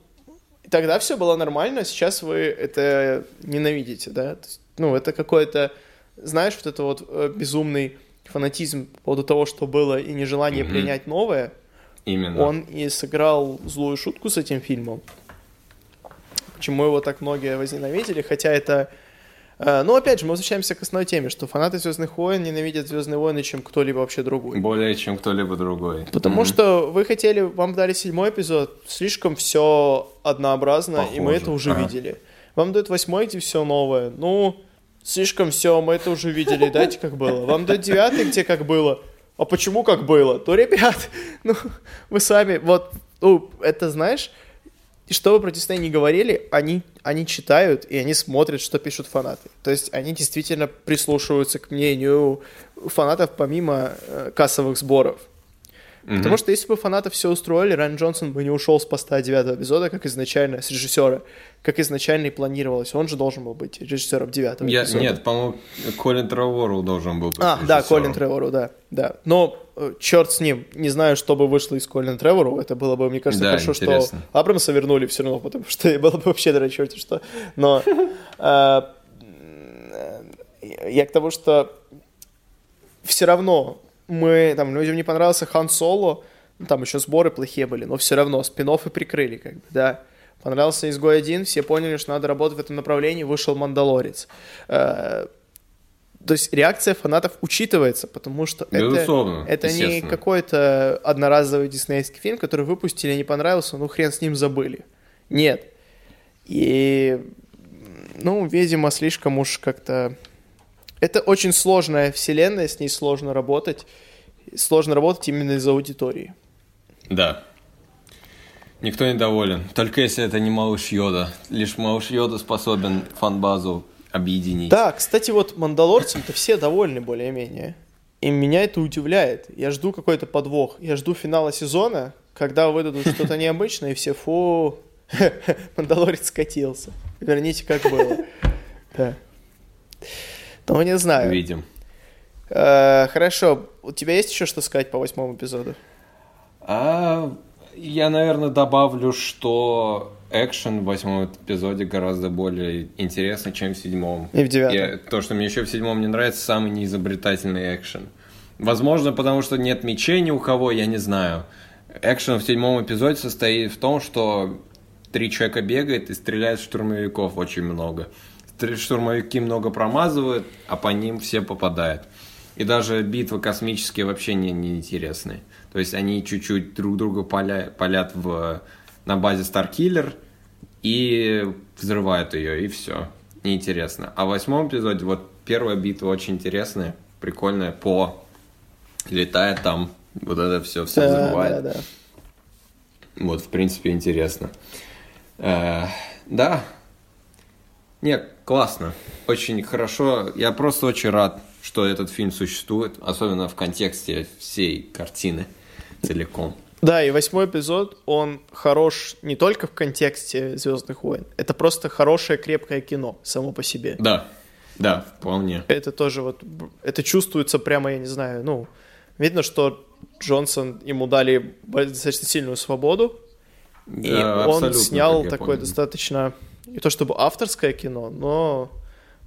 тогда все было нормально, сейчас вы это ненавидите, да? Ну, это какой-то, знаешь, вот это вот э, безумный фанатизм по поводу того, что было, и нежелание mm-hmm. принять новое. Именно. Он и сыграл злую шутку с этим фильмом. Почему его так многие возненавидели, хотя это Э, Но ну, опять же, мы возвращаемся к основной теме, что фанаты Звездных войн ненавидят Звездные войны, чем кто-либо вообще другой. Более чем кто-либо другой. Потому mm-hmm. что вы хотели, вам дали седьмой эпизод, слишком все однообразно, Похоже. и мы это уже ага. видели. Вам дают восьмой, где все новое. Ну, слишком все, мы это уже видели, дайте как было. Вам дают девятый, где как было. А почему как было? То, ребят, *laughs* ну, вы сами, вот, ну, это знаешь, и что бы про Дисней не говорили, они, они читают и они смотрят, что пишут фанаты. То есть они действительно прислушиваются к мнению фанатов помимо э, кассовых сборов. Mm-hmm. Потому что если бы фанатов все устроили, Райан Джонсон бы не ушел с поста девятого эпизода, как изначально, с режиссера, как изначально и планировалось. Он же должен был быть режиссером девятого Я, эпизода. Нет, по-моему, Колин Тревору должен был быть А, да, Колин Тревору, да, да. Но э, черт с ним, не знаю, что бы вышло из Колина Тревору, это было бы, мне кажется, да, хорошо, интересно. что Абрамса вернули все равно, потому что было бы вообще до черти что. Но *laughs* э, я к тому, что все равно мы, там, людям не понравился Хан Соло, ну, там еще сборы плохие были, но все равно спин и прикрыли, как бы, да. Понравился «Изгой один», все поняли, что надо работать в этом направлении, вышел «Мандалорец». Э, то есть реакция фанатов учитывается, потому что Безусловно, это, это не какой-то одноразовый диснейский фильм, который выпустили, не понравился, ну хрен с ним забыли. Нет. И, ну, видимо, слишком уж как-то... Это очень сложная вселенная, с ней сложно работать. Сложно работать именно из-за аудитории. Да. Никто не доволен. Только если это не малыш Йода. Лишь малыш Йода способен фан-базу объединить. Да, кстати, вот Мандалорцем-то все довольны более-менее. И меня это удивляет. Я жду какой-то подвох. Я жду финала сезона, когда выдадут что-то необычное, и все, фу, *laughs* Мандалорец скатился. Верните, как было. *laughs* Да. Ну, не знаю. Видим. Э, хорошо. У тебя есть еще что сказать по восьмому эпизоду? А, я, наверное, добавлю, что экшен в восьмом эпизоде гораздо более интересный, чем в седьмом. И в девятом. И то, что мне еще в седьмом не нравится, самый неизобретательный экшен. Возможно, потому что нет мечей ни у кого, я не знаю. Экшен в седьмом эпизоде состоит в том, что три человека бегает и стреляет в штурмовиков очень много. Штурмовики много промазывают, а по ним все попадают. И даже битвы космические вообще не, не интересны. То есть они чуть-чуть друг друга поля, палят в, на базе Starkiller и взрывают ее, и все. Неинтересно. А в восьмом эпизоде вот первая битва очень интересная, прикольная, по летает там, вот это все, все да, взрывает. Да, да. Вот, в принципе, интересно. Э, да. Нет, классно. Очень хорошо. Я просто очень рад, что этот фильм существует, особенно в контексте всей картины целиком. Да, и восьмой эпизод, он хорош не только в контексте Звездных войн, это просто хорошее крепкое кино само по себе. Да, да, вполне. Это тоже вот, это чувствуется прямо, я не знаю, ну, видно, что Джонсон ему дали достаточно сильную свободу, и да, он снял такое понял. достаточно, не то чтобы авторское кино, но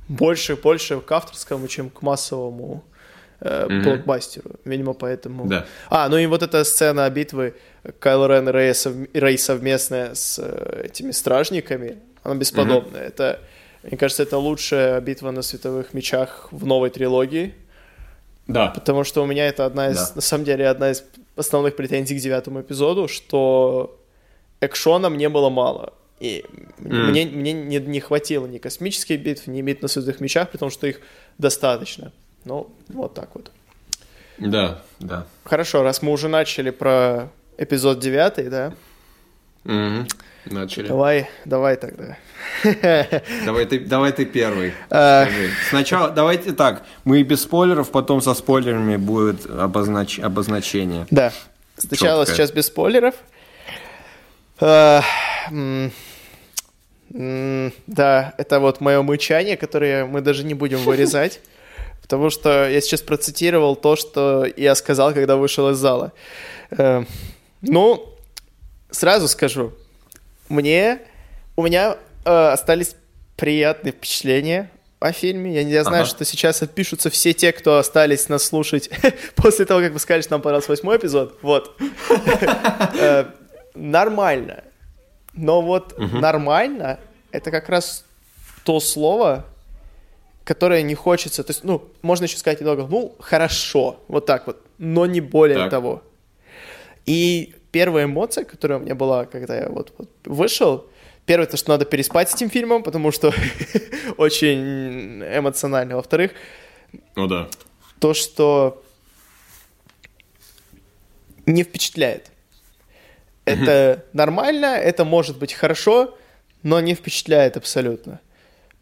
больше, больше к авторскому, чем к массовому э, mm-hmm. блокбастеру. Видимо, поэтому... Да. А, ну и вот эта сцена битвы Кайл Рен и Рэй, сов... Рэй совместная с э, этими стражниками, она бесподобная. Mm-hmm. Это, мне кажется, это лучшая битва на световых мечах в новой трилогии. Да. Потому что у меня это одна из, да. на самом деле, одна из основных претензий к девятому эпизоду, что экшона мне было мало. И mm. мне, мне не, не хватило ни космических битв, ни битв на световых мечах, потому что их достаточно. Ну, вот так вот. Да, да. Хорошо, раз мы уже начали про эпизод 9, да? Угу. Начали. Давай, давай тогда. *laughs* Давай ты, давай ты первый. А... Сначала, давайте так, мы без спойлеров, потом со спойлерами будет обознач... обозначение. Да. Сначала Четкое. сейчас без спойлеров. Да, это вот мое мычание, которое мы даже не будем вырезать. *laughs* Потому что я сейчас процитировал то, что я сказал, когда вышел из зала. Э, ну, сразу скажу, мне, у меня э, остались приятные впечатления о фильме. Я, я знаю, ага. что сейчас отпишутся все те, кто остались нас слушать *laughs* после того, как вы сказали, что нам понравился восьмой эпизод. Вот. *laughs* Э, нормально. Но вот нормально это как раз то слово, которое не хочется. То есть, ну, можно еще сказать немного, ну, хорошо, вот так вот, но не более так. того. И первая эмоция, которая у меня была, когда я вот, вот вышел, первое, то, что надо переспать с этим фильмом, потому что *laughs* очень эмоционально. Во-вторых, ну да. То, что не впечатляет. Это нормально, это может быть хорошо, но не впечатляет абсолютно.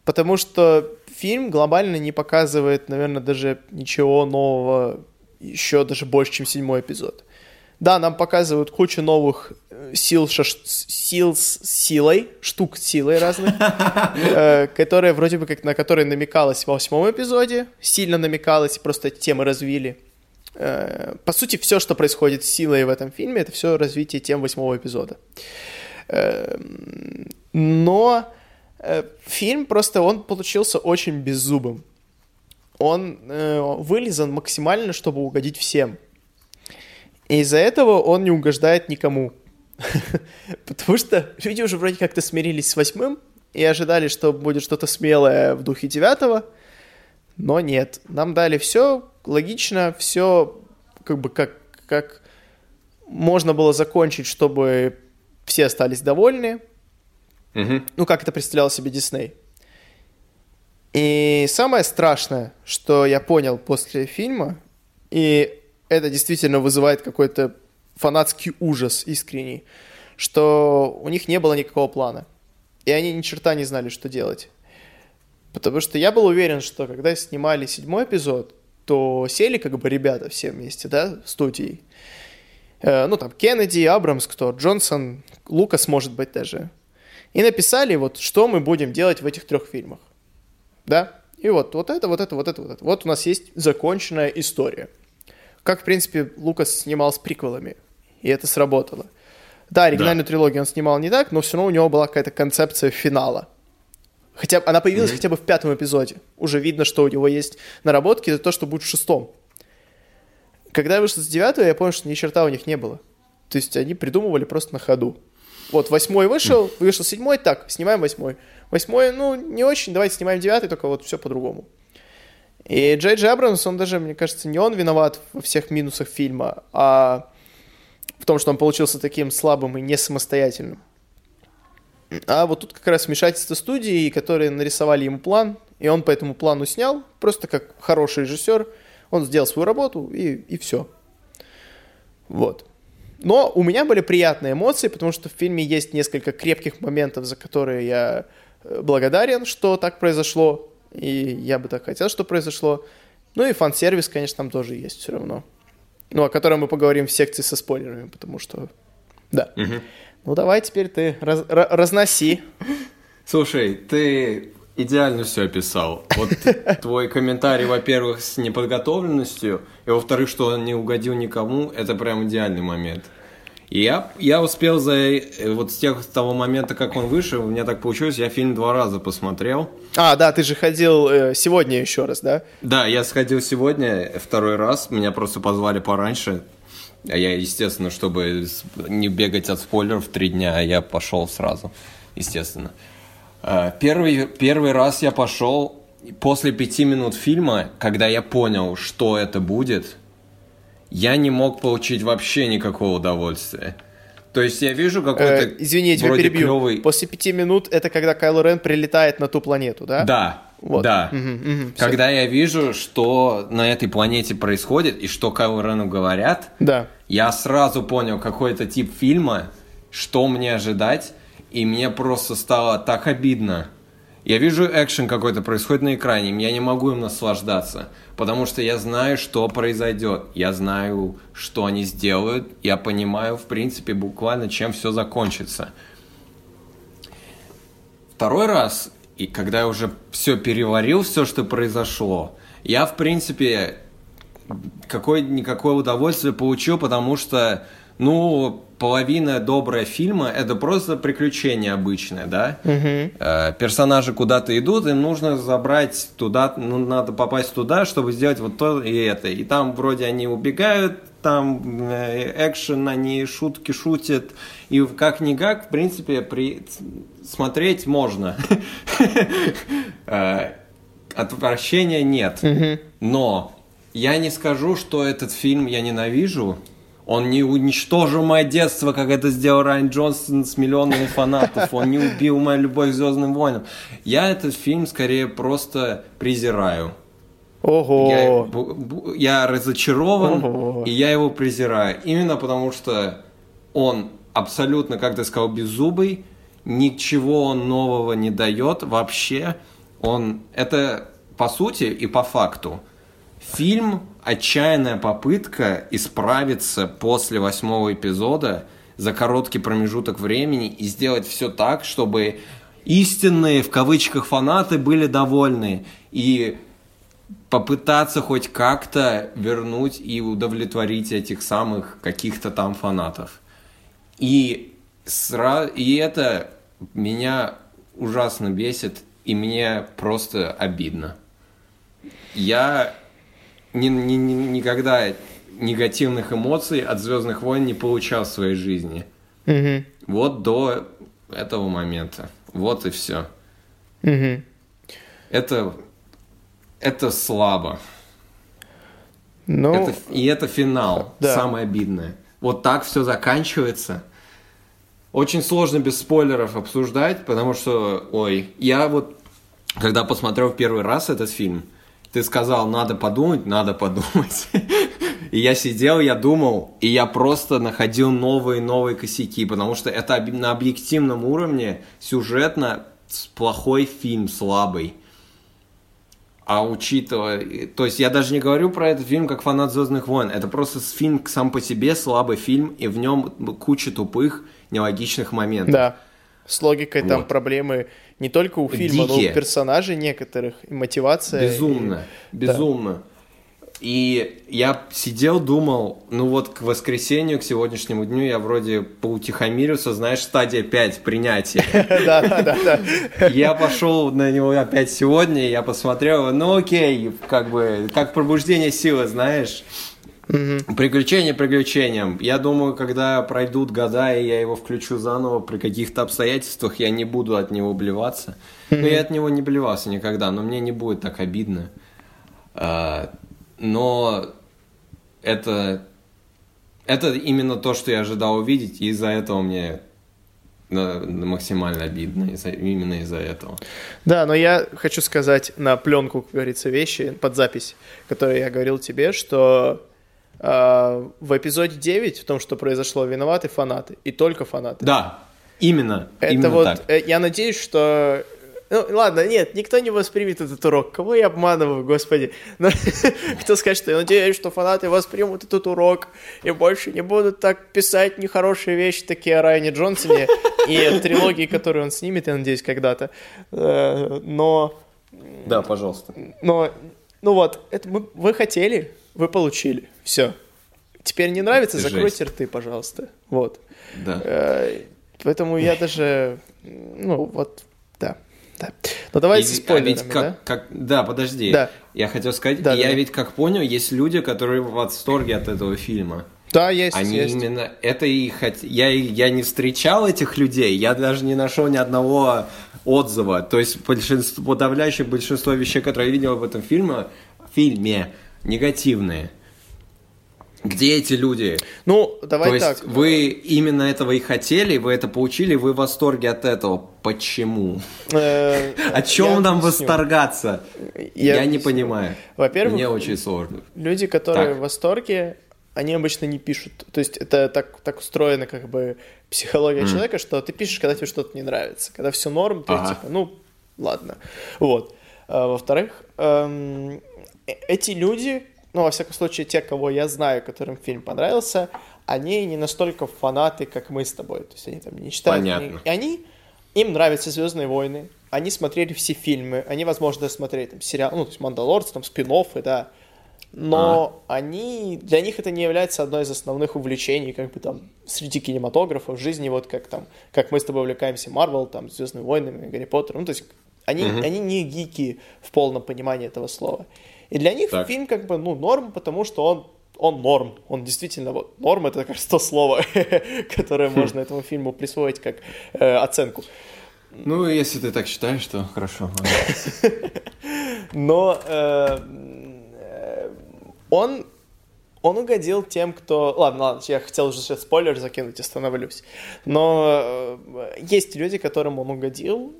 Потому что фильм глобально не показывает, наверное, даже ничего нового, еще даже больше, чем седьмой эпизод. Да, нам показывают кучу новых э, сил, шаш... сил с силой, штук с силой разных, *laughs* э, которые вроде бы как на которые намекалось в восьмом эпизоде, сильно намекалось, просто темы развили. Э, по сути, все, что происходит с силой в этом фильме, это все развитие тем восьмого эпизода. Эм, но Э, фильм просто, он получился очень беззубым. Он э, вылизан максимально, чтобы угодить всем. И из-за этого он не угождает никому. *laughs* Потому что люди уже вроде как-то смирились с восьмым и ожидали, что будет что-то смелое в духе девятого, но нет. Нам дали все логично, все как бы как, как можно было закончить, чтобы все остались довольны. Мгм. Ну, как это представлял себе Дисней. И самое страшное, что я понял после фильма, и это действительно вызывает какой-то фанатский ужас искренний, что у них не было никакого плана. И они ни черта не знали, что делать. Потому что я был уверен, что когда снимали седьмой эпизод, то сели как бы ребята все вместе, да, в студии. Э, ну, там, Кеннеди, Абрамс, кто, Джонсон, Лукас, может быть, даже. И написали, вот, что мы будем делать в этих трех фильмах. Да? И вот, вот это, вот это, вот это, вот это. Вот у нас есть законченная история. Как, в принципе, Лукас снимал с приквелами. И это сработало. Да, оригинальную трилогию он снимал не так, но все равно у него была какая-то концепция финала. Хотя она появилась хотя бы в пятом эпизоде. Уже видно, что у него есть наработки, это то, что будет в шестом. Когда я вышел с девятого, я понял, что ни черта у них не было. То есть они придумывали просто на ходу. Вот восьмой вышел, вышел седьмой, так, снимаем восьмой. Восьмой, ну, не очень, давайте снимаем девятый, только вот все по-другому. И Джей Джей Абрамс, он даже, мне кажется, не он виноват во всех минусах фильма, а в том, что он получился таким слабым и не самостоятельным. А вот тут как раз вмешательство студии, которые нарисовали ему план, и он по этому плану снял, просто как хороший режиссер, он сделал свою работу, и, и все. Вот. Но у меня были приятные эмоции, потому что в фильме есть несколько крепких моментов, за которые я э, благодарен, что так произошло, и я бы так хотел, что произошло. Ну и фан-сервис, конечно, там тоже есть все равно. Ну, о котором мы поговорим в секции со спойлерами, потому что... Да. Мгм. Ну, давай теперь ты раз- ра- разноси. Слушай, ты идеально все описал. Вот *laughs* твой комментарий, во-первых, с неподготовленностью, и во-вторых, что он не угодил никому, это прям идеальный момент. И я, я успел за э, вот с тех с того момента, как он вышел, у меня так получилось, я фильм два раза посмотрел. А, да, ты же ходил э, сегодня еще раз, да? Да, я сходил сегодня второй раз, меня просто позвали пораньше. А я, естественно, чтобы не бегать от спойлеров три дня, я пошел сразу, естественно. А, Первый, первый раз я пошел после пяти минут фильма, когда я понял, что это будет, я не мог получить вообще никакого удовольствия. То есть я вижу какой-то Э, извини, я тебя перебью. клёвый... После пяти минут это когда Кайло Рен прилетает на ту планету, да? Да, Вот. да. Мгм, всё. Когда я вижу, что на этой планете происходит и что Кайлу говорят, Да. я сразу понял какой-то тип фильма, что мне ожидать, и мне просто стало так обидно. Я вижу экшен какой-то происходит на экране, я не могу им наслаждаться, потому что я знаю, что произойдет, я знаю, что они сделают, я понимаю, в принципе, буквально, чем все закончится. Второй раз, и когда я уже все переварил, все, что произошло, я, в принципе, какое-никакое удовольствие получил, потому что, ну, половина добрая фильма – это просто приключение обычное, да? Э, персонажи куда-то идут, им нужно забрать туда, ну, надо попасть туда, чтобы сделать вот то и это. И там вроде они убегают, там э, экшен, они шутки шутят, и как-никак, в принципе, при... смотреть можно. *laughs* Э, Отвращения нет. Но я не скажу, что этот фильм я ненавижу. Он не уничтожил мое детство, как это сделал Райан Джонсон с миллионами фанатов. Он не убил мою любовь к Звездным войнам. Я этот фильм скорее просто презираю. Я, Ого. бу- я разочарован, Ого. и я его презираю. Именно потому, что он абсолютно, как ты сказал, беззубый, ничего он нового не дает вообще. Он, это по сути и по факту. Фильм отчаянная попытка исправиться после восьмого эпизода за короткий промежуток времени и сделать все так, чтобы истинные, в кавычках, фанаты были довольны. И попытаться хоть как-то вернуть и удовлетворить этих самых каких-то там фанатов. И, сра... и это меня ужасно бесит, и мне просто обидно. Я ни- ни- ни- никогда негативных эмоций от Звездных войн не получал в своей жизни. Мгм. Вот до этого момента. Вот и все. Мгм. Это, это слабо. Ну, Это, и это финал, Да. самое обидное. Вот так все заканчивается. Очень сложно без спойлеров обсуждать, потому что, ой, я вот, когда посмотрел в первый раз этот фильм, ты сказал, надо подумать, надо подумать. И я сидел, я думал, и я просто находил новые новые косяки, потому что это на объективном уровне сюжетно плохой фильм, слабый. А учитывая... То есть я даже не говорю про этот фильм как фанат «Звездных войн». Это просто фильм сам по себе слабый фильм, и в нем куча тупых, нелогичных моментов. да. С логикой там Вот. проблемы не только у фильма, но Дикие. у персонажей некоторых, и мотивация. Безумно, и- безумно. И я сидел, думал, ну вот к воскресенью, к сегодняшнему дню я вроде поутихомирился, знаешь, стадия 5 принятия. Да, да, да, да. Я пошел на него опять сегодня, я посмотрел, ну окей, как бы, как пробуждение силы, знаешь. Приключение приключением. Я думаю, когда пройдут года, и я его включу заново при каких-то обстоятельствах, я не буду от него блеваться. Ну, я от него не блевался никогда, но мне не будет так обидно. А, Но это, это именно то, что я ожидал увидеть, и из-за этого мне максимально обидно, из-за- именно из-за этого. Да, но я хочу сказать на пленку, как говорится, вещи под запись, которые я говорил тебе, что в эпизоде 9, в том, что произошло, виноваты фанаты, и только фанаты. Да, именно, Это именно вот, так. э, я надеюсь, что... Ну, ладно, нет, никто не воспримет этот урок. Кого я обманываю, господи? Но *laughs* кто скажет, что я надеюсь, что фанаты воспримут этот урок и больше не будут так писать нехорошие вещи такие о Райане Джонсоне и трилогии, которую он снимет, я надеюсь, когда-то. Э, Но Да, пожалуйста. но, ну вот, это мы, вы хотели, вы получили. Все. Теперь не нравится, Жесть. закройте рты, пожалуйста. Вот. Да. Э, Поэтому я даже, ну вот, да, да. Но давайте И- с а ведь как, да? как- да, подожди. Да. Я хотел сказать, Да, я да. ведь как понял, есть люди, которые в восторге от этого фильма. Да, есть, Они есть. именно это и хот... я, я не встречал этих людей, я даже не нашел ни одного отзыва. То есть большинство, подавляющее большинство вещей, которые я видел в этом фильме, фильме негативные. Где эти люди? Ну, давай То так. есть вы именно этого и хотели, вы это получили, вы в восторге от этого. Почему? Э, *laughs* О чем нам восторгаться? Я, не понимаю. Во-первых, Мне очень сложно. люди, которые в восторге, они обычно не пишут. То есть это так, так устроена как бы психология человека, что ты пишешь, когда тебе что-то не нравится. Когда все норм, ты Ага. типа, ну, ладно. Вот. А, во-вторых, эм, эти люди, ну, во всяком случае, те, кого я знаю, которым фильм понравился, они не настолько фанаты, как мы с тобой. То есть они там не читают. Понятно. книги. И они, им нравятся Звездные войны, они смотрели все фильмы, они, возможно, смотрели там сериал, ну, то есть Мандалорцы, там, спин да, но они, для них это не является одной из основных увлечений, как бы там, среди кинематографа, в жизни, вот как там, как мы с тобой увлекаемся Марвел, там, Звездными войнами, Гарри Поттером, ну, то есть они, они не гики в полном понимании этого слова. И для них Так. фильм как бы, ну, норм, потому что он он норм, он действительно вот норм это как раз то слово, *laughs* которое можно этому фильму присвоить как э, оценку. Ну, если ты так считаешь, то хорошо. Но э, э, он, он угодил тем, кто... Ладно, ладно, я хотел уже сейчас спойлер закинуть, остановлюсь. Но э, есть люди, которым он угодил,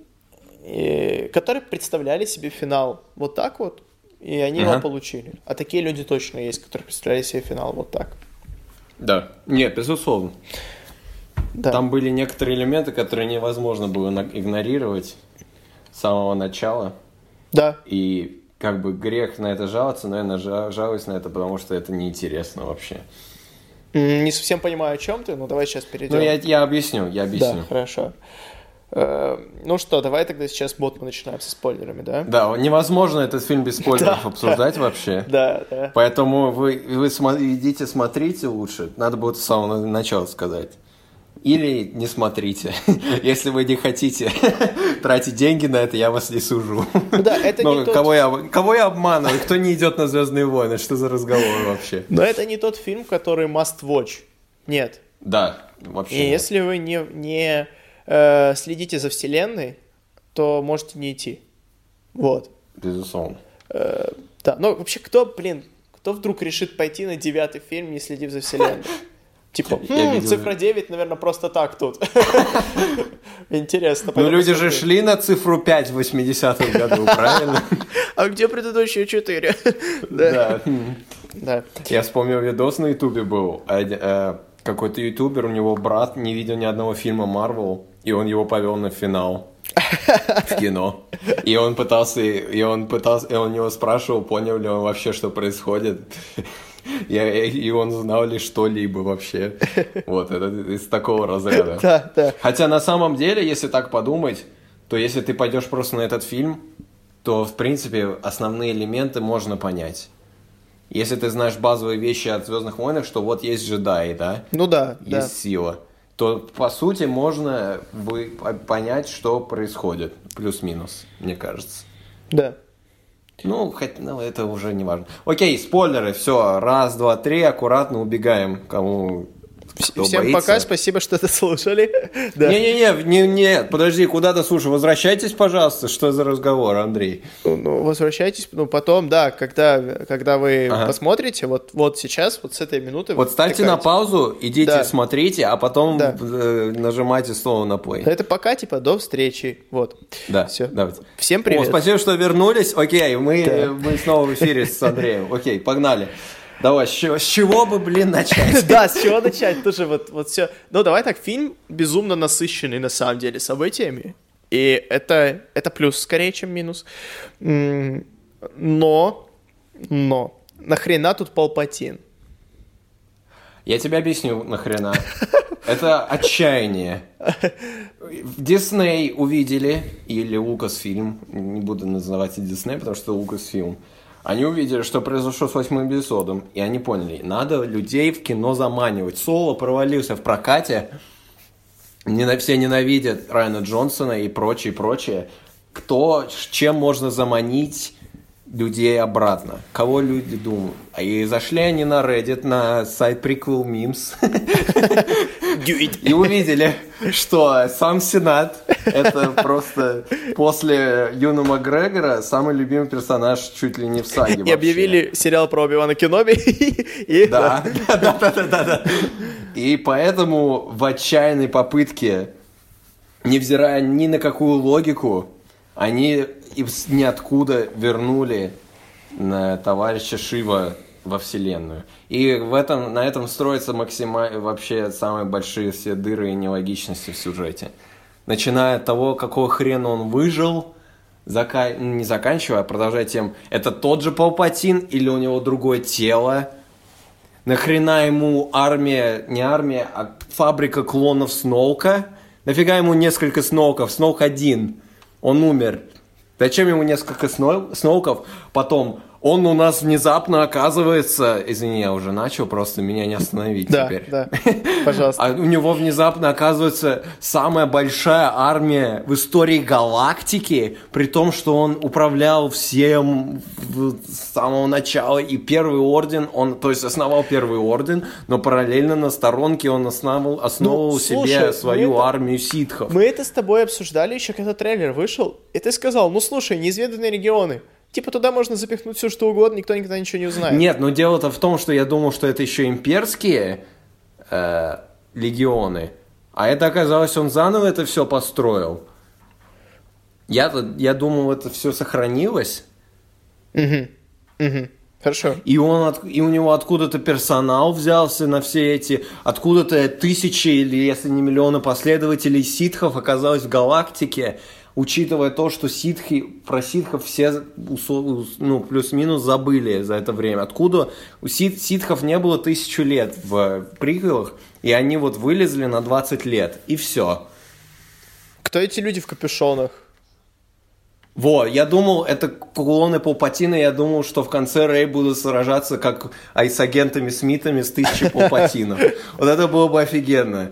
и- которые представляли себе финал вот так вот, и они его Ага. получили. А такие люди точно есть, которые представляли себе финал вот так. Да. Нет, безусловно. Да. Там были некоторые элементы, которые невозможно было игнорировать с самого начала. Да. И как бы грех на это жаловаться, но я жалуюсь на это, потому что это неинтересно вообще. Не совсем понимаю, о чем ты, но давай сейчас перейдем. Ну, я, я объясню, я объясню. Да, хорошо. Э, Ну что, давай тогда сейчас вот мы начинаем со спойлерами, да? Да, невозможно этот фильм без спойлеров обсуждать вообще. *laughs* Да, да. Поэтому вы, вы идите смотрите лучше. Надо было с самого начала сказать. Или не смотрите. *laughs* Если вы не хотите *laughs* тратить деньги на это, я вас не сужу. Ну да, это Но не тот... кого, я, кого я обманываю? Кто не идет на Звездные войны? Что за разговор вообще? Но это не тот фильм, который must watch. Нет. Да, вообще И нет. если вы не, не э, следите за вселенной, то можете не идти. Вот. Безусловно. Э, да, но вообще кто, блин, кто вдруг решит пойти на девятый фильм, не следив за вселенной? *laughs* Типа, «Хм, видел- цифра 9, наверное, просто так тут. *laughs* Интересно. Ну, люди же шли на цифру 5 в 80-х году, правильно? *laughs* А где предыдущие 4? Да. Да. Я вспомнил видос на ютубе был. э, Какой-то ютубер, у него брат не видел ни одного фильма Марвел, и он его повел на финал в кино. И он пытался, и он пытался, и он его спрашивал, понял ли он вообще, что происходит. И, и он знал ли что-либо вообще. Вот, это из такого разряда. Да, да. Хотя на самом деле, если так подумать, то если ты пойдешь просто на этот фильм, то, в принципе, основные элементы можно понять. Если ты знаешь базовые вещи от Звездных войнах, что вот есть джедаи, да, Ну да, есть да. сила, то, по сути, можно вы- по- понять, что происходит. Плюс-минус, мне кажется. Да. Ну, хоть, ну, это уже не важно. Окей, спойлеры, все, раз, два, три, аккуратно убегаем, кому кто Всем боится. пока, спасибо, что это слушали. *laughs* Да. Не-не-не, не, не, подожди, куда ты слушай, возвращайтесь, пожалуйста, что за разговор, Андрей? Ну, ну, возвращайтесь, ну, потом, да, когда, когда вы Ага. посмотрите, вот, вот сейчас, вот с этой минуты... Вот ставьте на паузу, идите, Да. смотрите, а потом Да. э, нажимайте снова на play. Это пока, типа, до встречи, вот. Да, Всё. давайте. Всем О, привет. спасибо, что вернулись. Окей, мы, Да. мы снова в эфире с Андреем. Окей, погнали. Давай, с чего, с чего бы, блин, начать? *laughs* Да, с чего начать? Тоже вот, вот все. Ну, давай так, фильм безумно насыщенный, на самом деле, событиями. И это, это плюс скорее, чем минус. Но, но, нахрена тут Палпатин? Я тебе объясню нахрена. Это отчаяние. Дисней увидели, или Лукасфильм, не буду называть и Дисней, потому что Лукасфильм, они увидели, что произошло с восьмым эпизодом, и они поняли, надо людей в кино заманивать. Соло провалился в прокате, Нена- все ненавидят Райана Джонсона и прочее, прочее. Кто, чем можно заманить людей обратно? Кого люди думают? А И зашли они на Reddit, на сайт Prequel Memes, и увидели, что сам Сенат это просто после Юна Макгрегора самый любимый персонаж чуть ли не в саге И вообще. объявили сериал про Оби-Вана Кеноби. И, Да, да, да, да, да, да. И поэтому в отчаянной попытке, невзирая ни на какую логику, они из ниоткуда вернули на товарища Шива во вселенную. И в этом, на этом строятся максима... вообще самые большие все дыры и нелогичности в сюжете. Начиная от того, какого хрена он выжил, зака- не заканчивая, а продолжая тем, это тот же Палпатин или у него другое тело, Нахрена ему армия, не армия, а фабрика клонов Сноука? Нафига ему несколько Сноуков? Сноук один. Он умер. Зачем ему несколько Сноу- Сноуков? Потом, он у нас внезапно оказывается... Извини, я уже начал, просто меня не остановить Да, теперь. да, *laughs* пожалуйста. А у него внезапно оказывается самая большая армия в истории галактики, при том, что он управлял всем с самого начала. И первый орден, он, то есть основал первый орден, но параллельно на сторонке он основал, основывал Ну, себе слушай, свою мы это- армию ситхов. Мы это с тобой обсуждали еще, когда трейлер вышел, и ты сказал, ну слушай, неизведанные регионы. Типа туда можно запихнуть все что угодно, никто никогда ничего не узнает. Нет, но дело-то в том, что я думал, что это еще имперские э, легионы, а это оказалось, он заново это все построил. Я, я думал, это все сохранилось, Мгм. Мгм. Хорошо. и, он от- и у него откуда-то персонал взялся на все эти, откуда-то тысячи или если не миллионы последователей ситхов оказалось в галактике, учитывая то, что ситхи, про ситхов все ну, плюс-минус забыли за это время. Откуда у сит- ситхов не было тысячу лет в приквелах, и они вот вылезли на 20 лет, и все. Кто эти люди в капюшонах? Во, я думал, это кулоны Палпатина, я думал, что в конце Рэй будут сражаться как ай с агентами Смитами с тысячи *laughs* Палпатинов. Вот это было бы офигенно.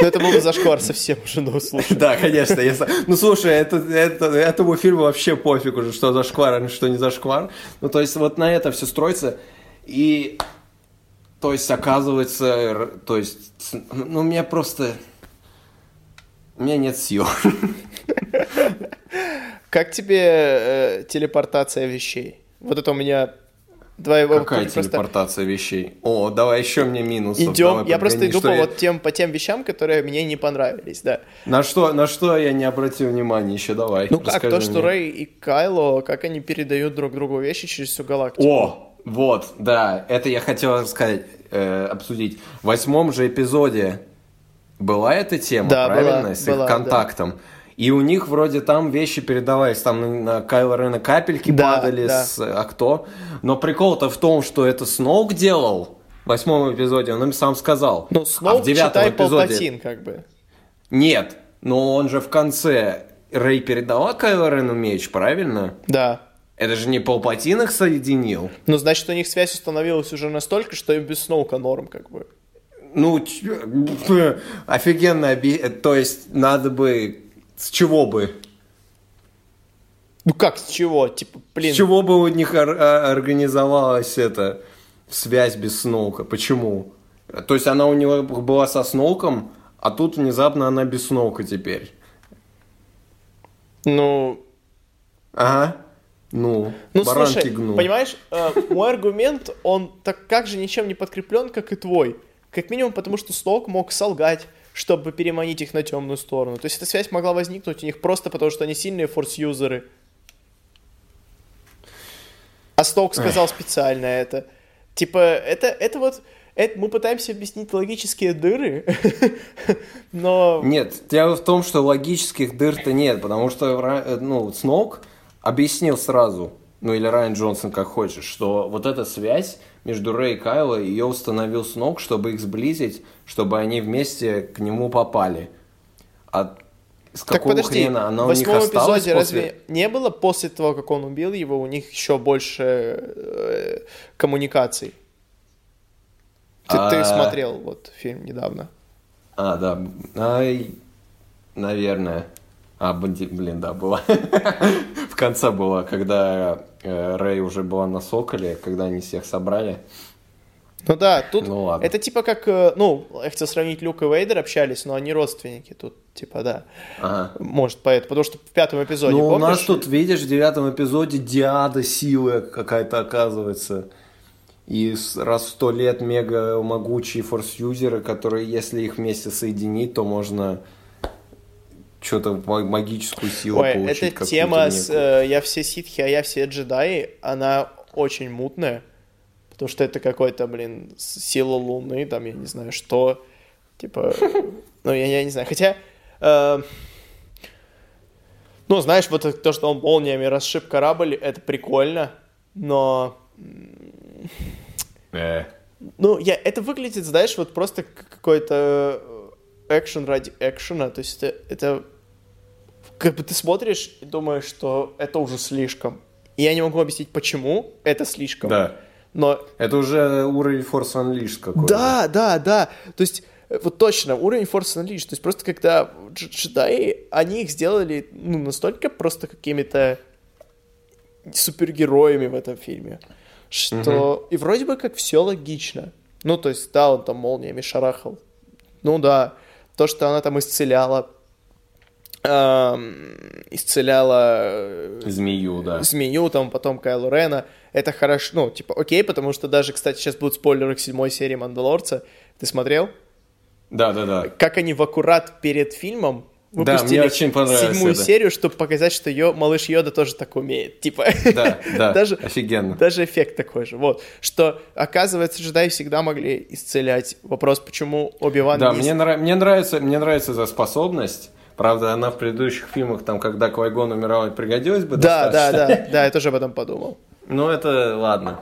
Ну это был бы зашквар совсем уже, ну слушай. Да, конечно. с- Ну, слушай, это, это, этому фильму вообще пофиг уже, что за шквар, а что не за шквар. Ну, то есть вот на это все строится. И То есть, оказывается, то есть, ну, у меня просто... У меня нет сил. *laughs* Как тебе э, телепортация вещей? Вот это у меня два его Какая просто телепортация вещей? О, давай еще мне минусов. идем. Я просто иду что по я- вот тем по тем вещам, которые мне не понравились, да. На что, на что я не обратил внимания еще, давай. Ну как то, что мне. Рэй и Кайло, как они передают друг другу вещи через всю галактику. О, вот, да, это я хотел сказать, э, обсудить. В восьмом же эпизоде была эта тема, Да, правильно, была, с была, их контактом. И у них вроде там вещи передавались, там на, Кайло Рена капельки Да, падали, да. с, а кто? Но прикол-то в том, что это Сноук делал в восьмом эпизоде, он им сам сказал. Ну, а Сноук, в девятом эпизоде... Палпатин, как бы. Нет, но он же в конце... Рэй передала Кайло Рену меч, правильно? Да. Это же не Палпатин их соединил? Ну, значит, у них связь установилась уже настолько, что им без Сноука норм, как бы. Ну, *laughs* офигенно, то есть надо бы... С чего бы? Ну как, с чего? Типа, блин. С чего бы у них а- организовалась эта связь без Сноука? Почему? То есть она у него была со Сноуком, а тут внезапно она без Сноука теперь. Ну, Ага. Ну, ну баранки слушай, гну. понимаешь, э, мой аргумент, он так как же ничем не подкреплен, как и твой. Как минимум, потому что Сноук мог солгать, чтобы переманить их на темную сторону. То есть эта связь могла возникнуть у них просто потому, что они сильные форс-юзеры. А Сноук сказал специально это. Типа, это, это вот... Это мы пытаемся объяснить логические дыры, *laughs* но... Нет, дело в том, что логических дыр-то нет, потому что, э, ну, Сноук объяснил сразу, ну или Райан Джонсон, как хочешь, что вот эта связь между Рэй и Кайло, ее установил Сноук, чтобы их сблизить, чтобы они вместе к нему попали. А с Так какого подожди, хрена она у них осталась эпизоде после... разве не было после того, как он убил его, у них еще больше э, коммуникаций? Ты, ты А. смотрел вот фильм недавно. А, да, ай, наверное. А, блин, да, было. *laughs* В конце было, когда Рэй уже была на Соколе, когда они всех собрали. Ну да, тут Ну ладно. это типа как, э, ну, я хотел сравнить Люк и Вейдер общались, но они родственники тут, типа, да. Ага. Может, поэтому, потому что в пятом эпизоде, Ну, у нас помнишь? тут, видишь, в девятом эпизоде Диада сила какая-то оказывается. И раз в сто лет мега могучие форс-юзеры, которые, если их вместе соединить, то можно что-то магическую силу Ой, получить. эта тема с э, «Я все ситхи, а я все джедаи», она очень мутная, потому что это какой-то, блин, сила Луны, там, я не знаю, что, типа, *laughs* ну, я, я не знаю, хотя, э, ну, знаешь, вот то, что он молниями расшиб корабль, это прикольно, но Э. ну, я, это выглядит, знаешь, вот просто как какой-то э, экшен ради экшена. То есть это, это как бы ты смотришь и думаешь, что это уже слишком. И я не могу объяснить, почему это слишком. Да. Но Это уже уровень Force Unleashed какой-то. да, да, да. То есть э, вот точно, уровень Force Unleashed. То есть просто когда дж- джедаи, они их сделали ну, настолько просто какими-то супергероями в этом фильме, что... И вроде бы как все логично. Ну, то есть, да, он там молниями шарахал. Ну да, то, что она там исцеляла... эм, исцеляла э, Змею, да. змею, там потом Кайло Рена. Это хорошо, ну, типа, окей, потому что даже, кстати, сейчас будут спойлеры к седьмой серии Мандалорца. Ты смотрел? Да, да, да. Как они в аккурат перед фильмом Да, выпустили мне очень понравилось седьмую это. серию, чтобы показать, что ее малыш Йода тоже так умеет. Типа, Да, да, *laughs* даже, офигенно. даже эффект такой же. Вот. Что, оказывается, джедаи всегда могли исцелять. Вопрос, почему Оби-Ван Да, не мне, нра- мне, нравится, мне нравится эта способность. Правда, она в предыдущих фильмах, там, когда Квайгон умирал, пригодилась бы Да, да, да, да, я тоже об этом подумал. Ну, это ладно.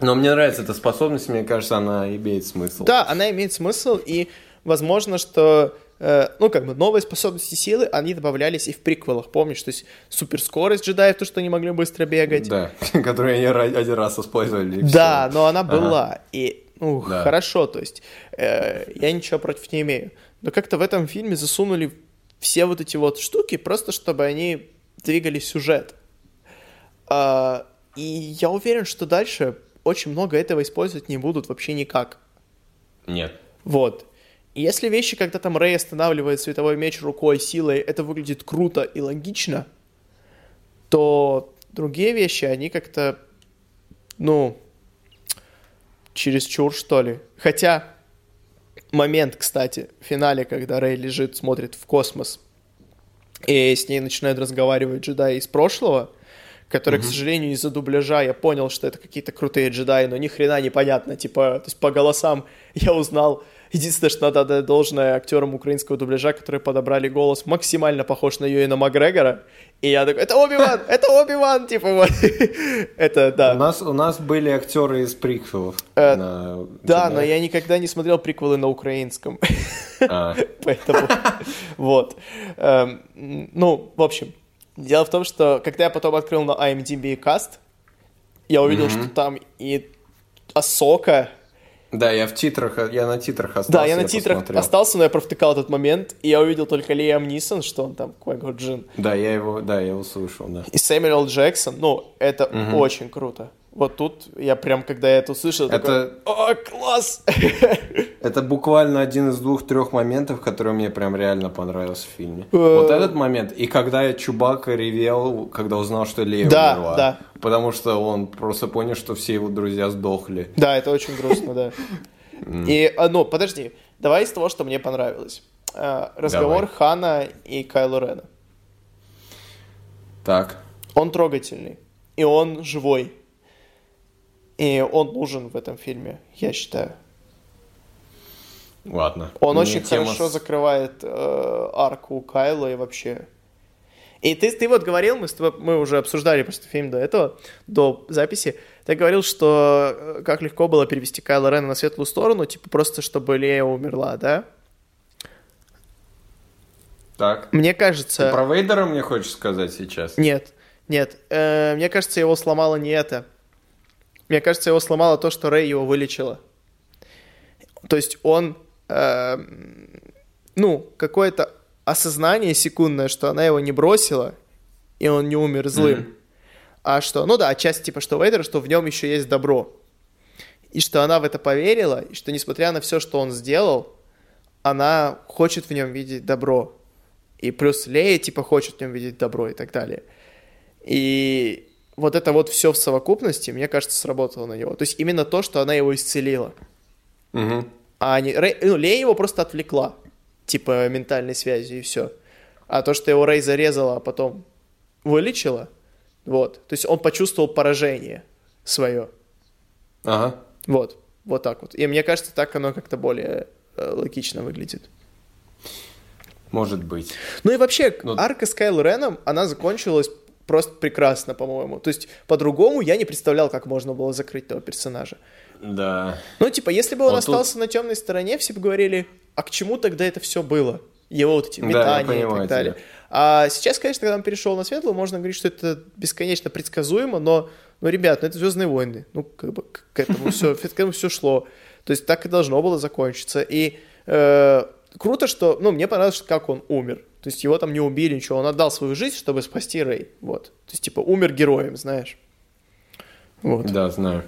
Но мне нравится эта способность, мне кажется, она имеет смысл. Да, она имеет смысл, и возможно, что э, ну, как бы новые способности силы, они добавлялись и в приквелах, помнишь? То есть суперскорость джедаев, то, что они могли быстро бегать. Да, *laughs* которые они один раз использовали. Да, но она была. И, ну, хорошо, то есть э, я ничего против не имею. Но как-то в этом фильме засунули все вот эти вот штуки, просто чтобы они двигали сюжет. А, и я уверен, что дальше очень много этого использовать не будут вообще никак. Нет. Вот. И если вещи, когда там Рэй останавливает световой меч рукой, силой, это выглядит круто и логично, то другие вещи, они как-то, ну, чересчур, что ли. Хотя момент, кстати, в финале, когда Рэй лежит, смотрит в космос, и с ней начинают разговаривать джедаи из прошлого, которые, mm-hmm. к сожалению, из-за дубляжа я понял, что это какие-то крутые джедаи, но ни хрена непонятно, типа, то есть по голосам я узнал, Единственное, что надо отдать должное актерам украинского дубляжа, которые подобрали голос максимально похож на Юэна Макгрегора. И я такой, это Оби-Ван, это Оби-Ван, типа вот. *laughs* это, да. У нас, у нас были актеры из приквелов. Э, на... Да, но я никогда не смотрел приквелы на украинском. А. *laughs* Поэтому, *laughs* вот. Эм, ну, в общем, дело в том, что когда я потом открыл на IMDb каст, я увидел, что там и Асока, да, я в титрах, я на титрах остался. Да, я на я титрах посмотрел. остался, но я провтыкал этот момент, и я увидел только Лиам Нисон, что он там, Квайго Джин. Да, я его, да, я его слышал, да. И Сэмюэл Джексон, ну, это угу. очень круто. Вот тут я прям, когда я это услышал, это... такой, о, класс! *laughs* Это буквально один из двух-трех моментов, который мне прям реально понравился в фильме. Э, вот этот момент, и когда я Чубака ревел, когда узнал, что Лея да, умерла. Да, Потому что он просто понял, что все его друзья сдохли. Да, это очень грустно, да. И, а, ну, подожди, давай из того, что мне понравилось. А, разговор Хана и Кайло Рена. Так. Он трогательный, и он живой. И он нужен в этом фильме, я считаю. Ладно. Он Мне очень тема... хорошо закрывает э, арку Кайла и вообще. И ты, ты вот говорил, мы, с тобой, мы уже обсуждали просто фильм до этого, до записи, ты говорил, что э, как легко было перевести Кайла Рена на светлую сторону, типа просто чтобы Лея умерла, да? Так. Мне кажется... Ты про Вейдера мне хочешь сказать сейчас? Нет, нет. Э, мне кажется, его сломало не это. Мне кажется, его сломало то, что Рэй его вылечила. То есть он, э, ну, какое-то осознание секундное, что она его не бросила, и он не умер злым. Mm-hmm. А что, ну да, часть типа, что Вейдера, что в нем еще есть добро. И что она в это поверила, и что несмотря на все, что он сделал, она хочет в нем видеть добро. И плюс Лея, типа, хочет в нем видеть добро и так далее. И вот это вот все в совокупности, мне кажется, сработало на него. То есть именно то, что она его исцелила. Угу. А не... Рэй... Ну, Лея его просто отвлекла, типа ментальной связью и все. А то, что его Рэй зарезала, а потом вылечила, вот. То есть он почувствовал поражение свое. Ага. Вот. Вот так вот. И мне кажется, так оно как-то более э, логично выглядит. Может быть. Ну и вообще, Но... арка с Кайл Реном, она закончилась просто прекрасно, по-моему. То есть по-другому я не представлял, как можно было закрыть этого персонажа. Да. Ну, типа, если бы он, он остался тут... на темной стороне, все бы говорили, а к чему тогда это все было? Его вот эти метания да, и так далее. Тебя. А сейчас, конечно, когда он перешел на светлую, можно говорить, что это бесконечно предсказуемо, но, ну, ребят, ну это Звездные войны. Ну, как бы к этому все, к этому все шло. То есть так и должно было закончиться. И э, круто, что, ну, мне понравилось, как он умер. То есть его там не убили, ничего. Он отдал свою жизнь, чтобы спасти Рэй. Вот. То есть, типа, умер героем, знаешь. Вот. Да, знаю.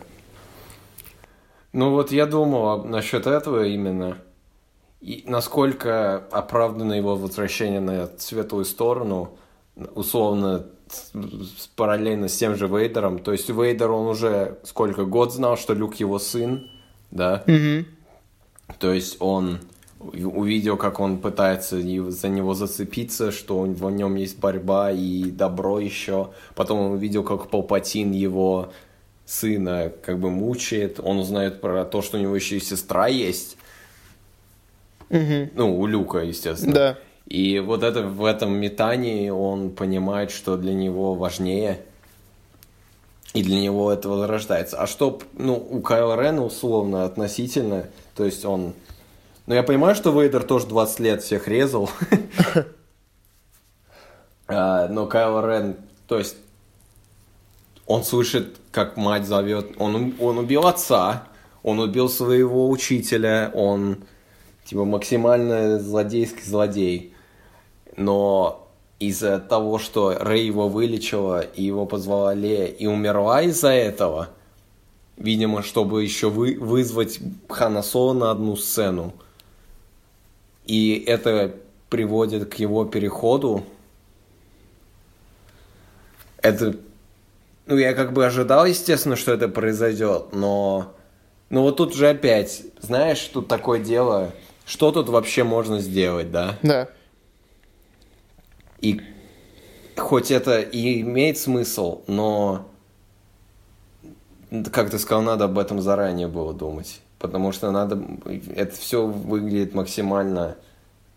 Ну вот я думал насчет этого именно. И насколько оправдано его возвращение на светлую сторону, условно, параллельно с тем же Вейдером. То есть Вейдер, он уже сколько год знал, что Люк его сын, да? Mm-hmm. То есть он увидел, как он пытается за него зацепиться, что в нем есть борьба и добро еще. Потом он увидел, как Палпатин его сына как бы мучает. Он узнает про то, что у него еще и сестра есть. Угу. Ну, у Люка, естественно. Да. И вот это в этом метании он понимает, что для него важнее. И для него это возрождается. А что, ну, у Кайла Рена условно относительно, то есть он но я понимаю, что Вейдер тоже 20 лет всех резал. *laughs* А, но Кайл Рен, то есть, он слышит, как мать зовет. Он, он убил отца, он убил своего учителя, он типа максимально злодейский злодей. Но из-за того, что Рэй его вылечила и его позвала Лея и умерла из-за этого, видимо, чтобы еще вы, вызвать Хана Соло на одну сцену. И это приводит к его переходу. Это... Ну, я как бы ожидал, естественно, что это произойдет, но... Ну, вот тут же опять, знаешь, тут такое дело, что тут вообще можно сделать, да? Да. И хоть это и имеет смысл, но, как ты сказал, надо об этом заранее было думать. Потому что надо... Это все выглядит максимально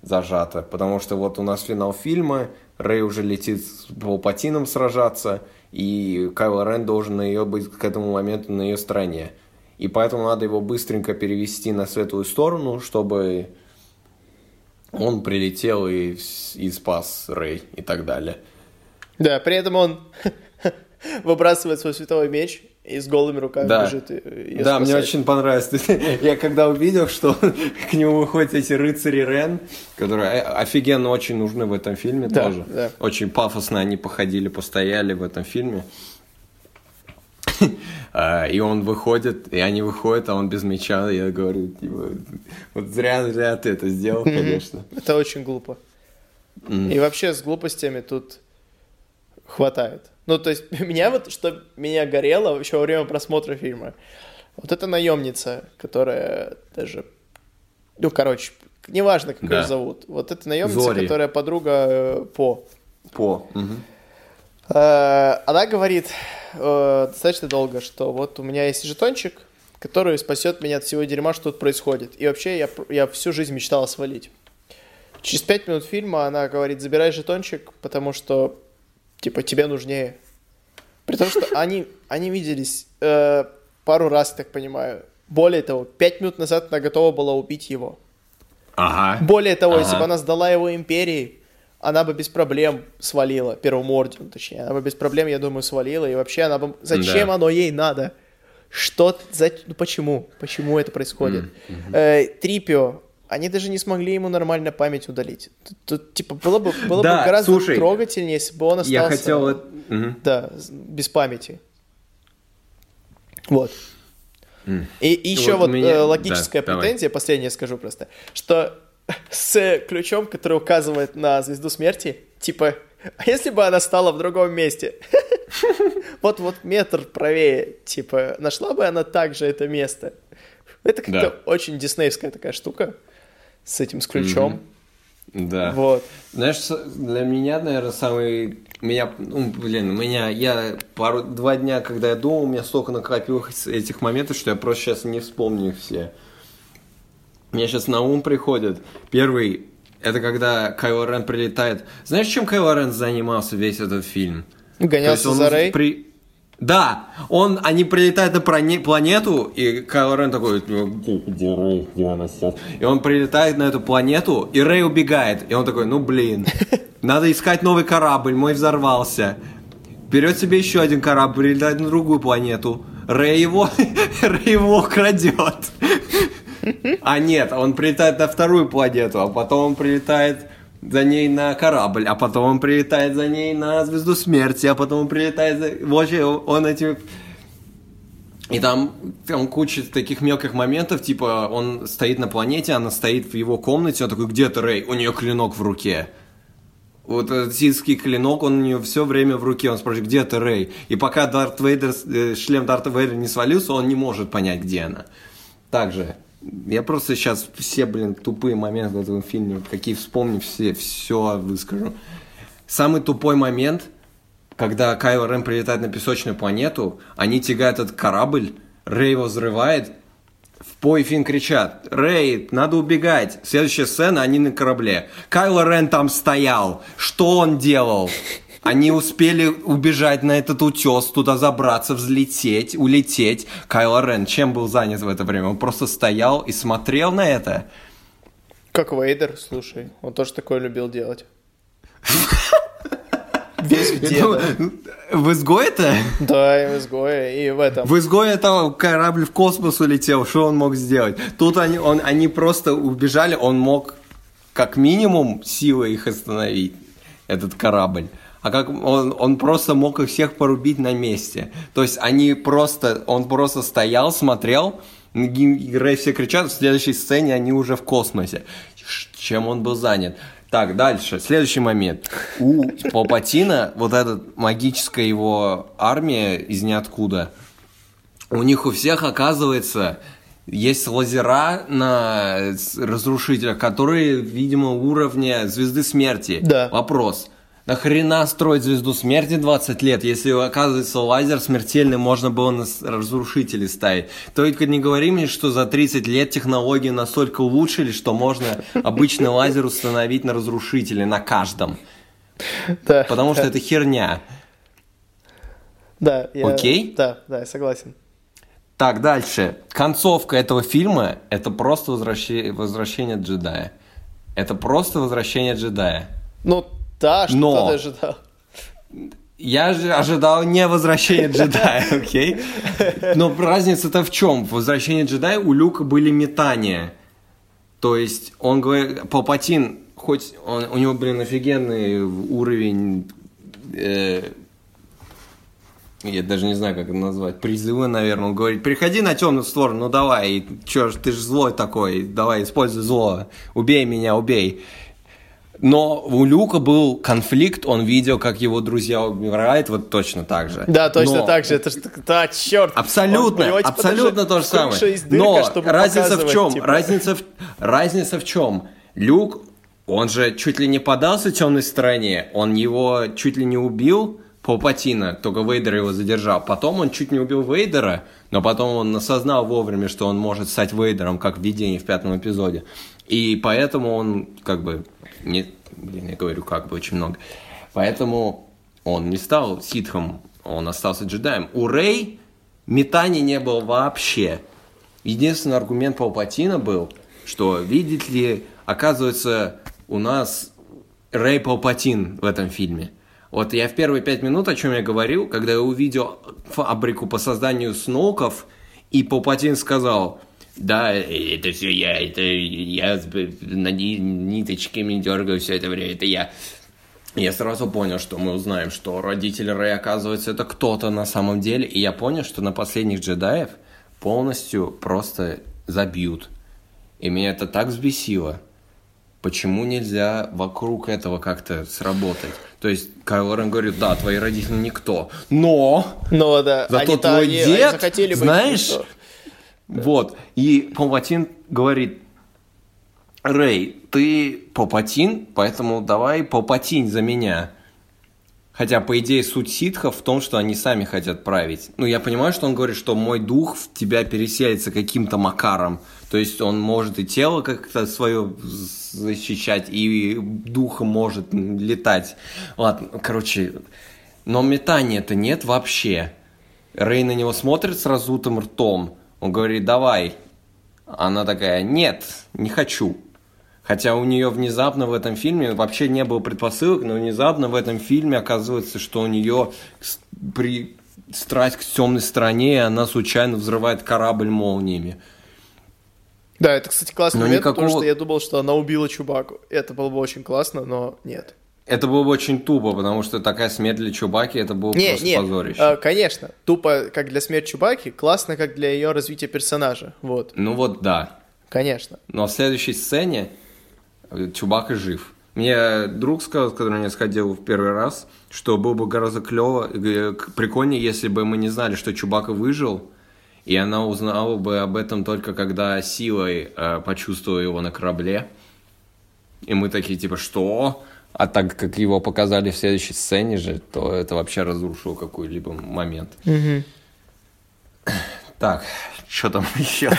зажато. Потому что вот у нас финал фильма, Рэй уже летит с Палпатином сражаться, и Кайло Рен должен на ее быть к этому моменту на ее стороне. И поэтому надо его быстренько перевести на светлую сторону, чтобы он прилетел и, и спас Рэй и так далее. Да, при этом он *laughs* выбрасывает свой световой меч и с голыми руками Да. бежит. и- и Да, мне спасает. очень понравилось. *laughs* Я когда увидел, что *laughs* к нему выходят эти рыцари Рен, которые офигенно очень нужны в этом фильме Да, тоже. да. Очень пафосно они походили, постояли в этом фильме. *laughs* А, И он выходит, и они выходят, а он без меча. Я говорю, типа, вот зря, зря ты это сделал, конечно. Это очень глупо. И вообще с глупостями тут хватает. Ну, то есть, *laughs* меня вот, что меня горело еще во время просмотра фильма, вот эта наемница, которая даже, ну, короче, неважно, как Да. ее зовут, вот эта наемница, Зори. которая подруга э, По, По. мгм. Э, Она говорит э, достаточно долго, что вот у меня есть жетончик, который спасет меня от всего дерьма, что тут происходит. И вообще я, я всю жизнь мечтала свалить. Через пять минут фильма она говорит, забирай жетончик, потому что, типа, тебе нужнее. При том, что они, они виделись э, пару раз, так понимаю. Более того, пять минут назад она готова была убить его. Ага. Более того, если Ага. бы она сдала его империи, она бы без проблем свалила, первому ордену, точнее. Она бы без проблем, я думаю, свалила. И вообще она бы... Зачем Да. оно ей надо? Что... За... Ну, почему? Почему это происходит? Э, Трипио, они даже не смогли ему нормально память удалить. Тут, тут, типа, было бы, было Да, бы гораздо слушай, трогательнее, если бы он остался... Я хотел... мгм. Да, без памяти. Вот. И, и еще Вот вот, меня- э, логическая да, давай. претензия, последнее скажу просто, что *laughs* с ключом, который указывает на звезду смерти, типа, а если бы она стала в другом месте? *laughs* Вот вот метр правее, типа, нашла бы она также это место? Это как-то очень диснеевская такая штука с этим, с ключом. Да. Вот. Знаешь, для меня, наверное, самый... Меня, ну, блин, у меня, я пару, два дня, когда я думал, у меня столько накопилось этих моментов, что я просто сейчас не вспомню их все. Мне сейчас на ум приходит. Первый, это когда Кайло Рен прилетает. Знаешь, чем Кайло Рен занимался весь этот фильм? Гонялся он за Рэй. при- Да, он, они прилетают на планету, и Кайло Рен такой, «Ну, где, где Рэй, где она сейчас?» И он прилетает на эту планету, и Рэй убегает. И он такой, ну блин, *laughs* надо искать новый корабль, мой взорвался. Берет себе еще один корабль, прилетает на другую планету. Рэй его, *laughs* Рэй его крадет. *laughs* А нет, он прилетает на вторую планету, а потом он прилетает за ней на корабль, а потом он прилетает за ней на звезду смерти, а потом он прилетает за... Вообще, он эти... И там, там куча таких мелких моментов, типа он стоит на планете, она стоит в его комнате, он такой, где ты, Рэй? У нее клинок в руке. Вот ситский клинок, он у нее все время в руке. Он спрашивает, где ты, Рэй? И пока Дарт Вейдер, э, шлем Дарта Вейдера не свалился, он не может понять, где она. Также, я просто сейчас все, блин, тупые моменты в этом фильме, какие вспомню, все, все выскажу. Самый тупой момент, когда Кайло Рен прилетает на песочную планету, они тягают этот корабль, Рэй его взрывает, в По и Финн кричат, Рэй, надо убегать. Следующая сцена, они на корабле. Кайло Рен там стоял. Что он делал? Они успели убежать на этот утес, туда забраться, взлететь, улететь. Кайло Рен чем был занят в это время? Он просто стоял и смотрел на это. Как Вейдер, слушай, он тоже такое любил делать. *laughs* Весь в деда. Ну, В изгое-то? Да, и в изгое, и в этом. В изгое там корабль в космос улетел, что он мог сделать? Тут они, он, они просто убежали, он мог как минимум силой их остановить, этот корабль. А как он, он просто мог их всех порубить на месте. То есть они просто, он просто стоял, смотрел, Рэй все кричат, в следующей сцене они уже в космосе. Чем он был занят? Так, дальше. Следующий момент. У Палпатина вот эта магическая его армия из ниоткуда, у них у всех оказывается есть лазера на разрушителях, которые, видимо, уровня звезды смерти. Да. Вопрос. Нахрена строить звезду смерти 20 лет, если, оказывается, лазер смертельный можно было на разрушители ставить? Только не говори мне, что за 30 лет технологии настолько улучшили, что можно обычный лазер установить на разрушителе, на каждом. Да, Потому что это херня. Да, я... Окей? Да, да, я согласен. Так, дальше. Концовка этого фильма – это просто возвращение, возвращение джедая. Это просто возвращение джедая. Ну, да, что Но- ты ожидал? Я же ожидал не возвращения джедая, *laughs* окей? Но разница-то в чем? В возвращении джедая у Люка были метания. То есть он говорит, Палпатин, хоть он, у него, блин, офигенный уровень, э, я даже не знаю, как это назвать, призывы, наверное. Он говорит, приходи на темную сторону, ну давай, чё ж, ты же злой такой, давай, используй зло, убей меня, убей. Но у Люка был конфликт, он видел, как его друзья умирают, вот точно так же. Да, точно Но- так же. Это ж так- да, черт. Абсолютно, Он, понимаете, абсолютно то же что самое. дырка, Но разница в чем? типа, Разница в разница в чем? Люк, он же чуть ли не подался темной стороне, он его чуть ли не убил Палпатина, только Вейдер его задержал. Потом он чуть не убил Вейдера, но потом он осознал вовремя, что он может стать Вейдером, как в видении в пятом эпизоде. И поэтому он как бы не, блин, я говорю как бы очень много. Поэтому он не стал ситхом, он остался джедаем. У Рэй метаний не было вообще. Единственный аргумент Палпатина был, что, видите ли, оказывается, у нас Рэй Палпатин в этом фильме. Вот я в первые пять минут, о чем я говорил, когда я увидел фабрику по созданию сноуков, и Палпатин сказал, да, это все я, это я на ни- ниточками дергаю все это время, это я. Я сразу понял, что мы узнаем, что родители Рэй, оказывается, это кто-то на самом деле. И я понял, что на последних джедаев полностью просто забьют. И меня это так взбесило. Почему нельзя вокруг этого как-то сработать? То есть Кайло Рен говорит, да, твои родители никто. Но Ну да, Зато они-то твой они- они дед, захотели быть знаешь, никто. Вот. И Палпатин говорит, Рэй, ты Палпатин, поэтому давай Палпатинь за меня. Хотя, по идее, суть ситхов в том, что они сами хотят править. Ну, я понимаю, что он говорит, что мой дух в тебя переселится каким-то макаром. То есть он может и тело как-то свое защищать, и духом может летать. Ладно, короче, но метания-то нет вообще. Рэй на него смотрит с разутым ртом. Он говорит, давай. Она такая, нет, не хочу. Хотя у нее внезапно в этом фильме вообще не было предпосылок, но внезапно в этом фильме оказывается, что у нее при страсть к темной стороне, и она случайно взрывает корабль молниями. Да, это, кстати, классный Но момент, потому никакого- что я думал, что она убила Чубаку. Это было бы очень классно, но нет. Это было бы очень тупо, потому что такая смерть для Чубаки, это было Не, просто не, позорище. э, конечно, тупо как для смерти Чубаки, классно как для ее развития персонажа. Вот, Ну вот да. конечно. Но в следующей сцене э, Чубака жив. Мне друг сказал, с которым я сходил в первый раз, что было бы гораздо клево, э, к- прикольнее, если бы мы не знали, что Чубака выжил, и она узнала бы об этом только когда силой э, почувствовала его на корабле. И мы такие, типа, что? А так как его показали в следующей сцене же, то это вообще разрушило какой-либо момент. Так, что там *laughs* еще?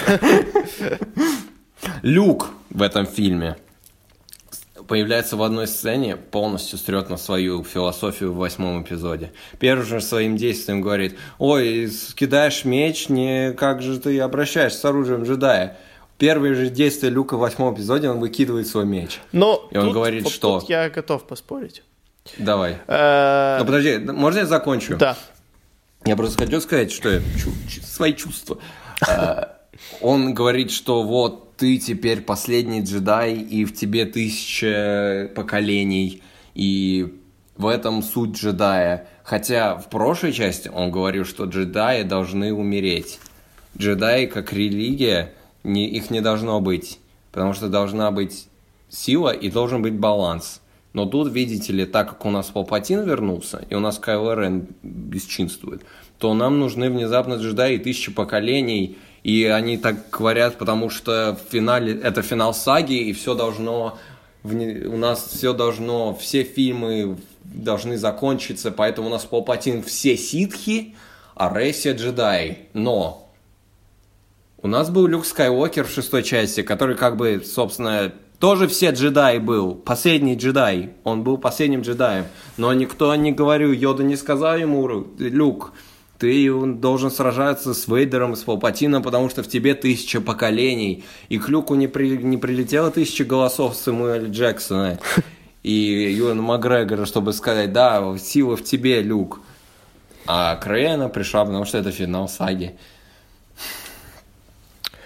Люк в этом фильме появляется в одной сцене, полностью стрет на свою философию в восьмом эпизоде. Первым же своим действием говорит, ой, кидаешь меч, не как же ты обращаешься с оружием джедая. Первое же действие Люка в восьмом эпизоде, он выкидывает свой меч. Но И он тут- говорит, вот что? тут я готов поспорить. Давай. Э, Ну подожди, можно я закончу? Да. Я просто хочу сказать, что я свои чувства. А, Он говорит, что вот ты теперь последний джедай, и в тебе тысяча поколений, и в этом суть джедая. Хотя в прошлой части он говорил, что джедаи должны умереть. Джедаи как религия, не, их не должно быть. Потому что должна быть сила и должен быть баланс. Но тут, видите ли, так как у нас Палпатин вернулся, и у нас Кайло Рен бесчинствует, то нам нужны внезапно джедаи тысячи поколений, и они так говорят, потому что в финале, это финал саги, и все должно, у нас все должно, все фильмы должны закончиться, поэтому у нас Палпатин все ситхи, а все джедаи. Но у нас был Люк Скайуокер в шестой части, который как бы, собственно, тоже все джедаи был, последний джедай, он был последним джедаем, но никто не говорил, Йода не сказал ему, Люк, ты должен сражаться с Вейдером, с Палпатином, потому что в тебе тысяча поколений, и к Люку не, при, не прилетело тысяча голосов Самуэля Джексона и Юэна Макгрегора, чтобы сказать, да, сила в тебе, Люк. А Крейна пришла, потому что это финал саги.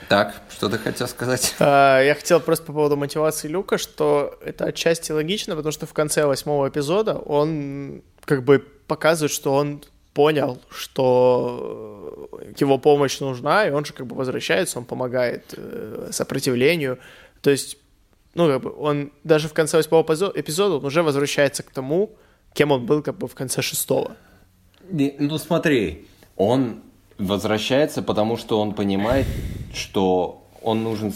Так, что ты хотел сказать? *laughs* А, я хотел просто по поводу мотивации Люка, что это отчасти логично, потому что в конце восьмого эпизода он как бы показывает, что он понял, что его помощь нужна, и он же как бы возвращается, он помогает э, сопротивлению. То есть, ну, как бы он даже в конце восьмого эпизода он уже возвращается к тому, кем он был как бы в конце шестого. Ну, смотри, он возвращается, потому что он понимает, что он нужен...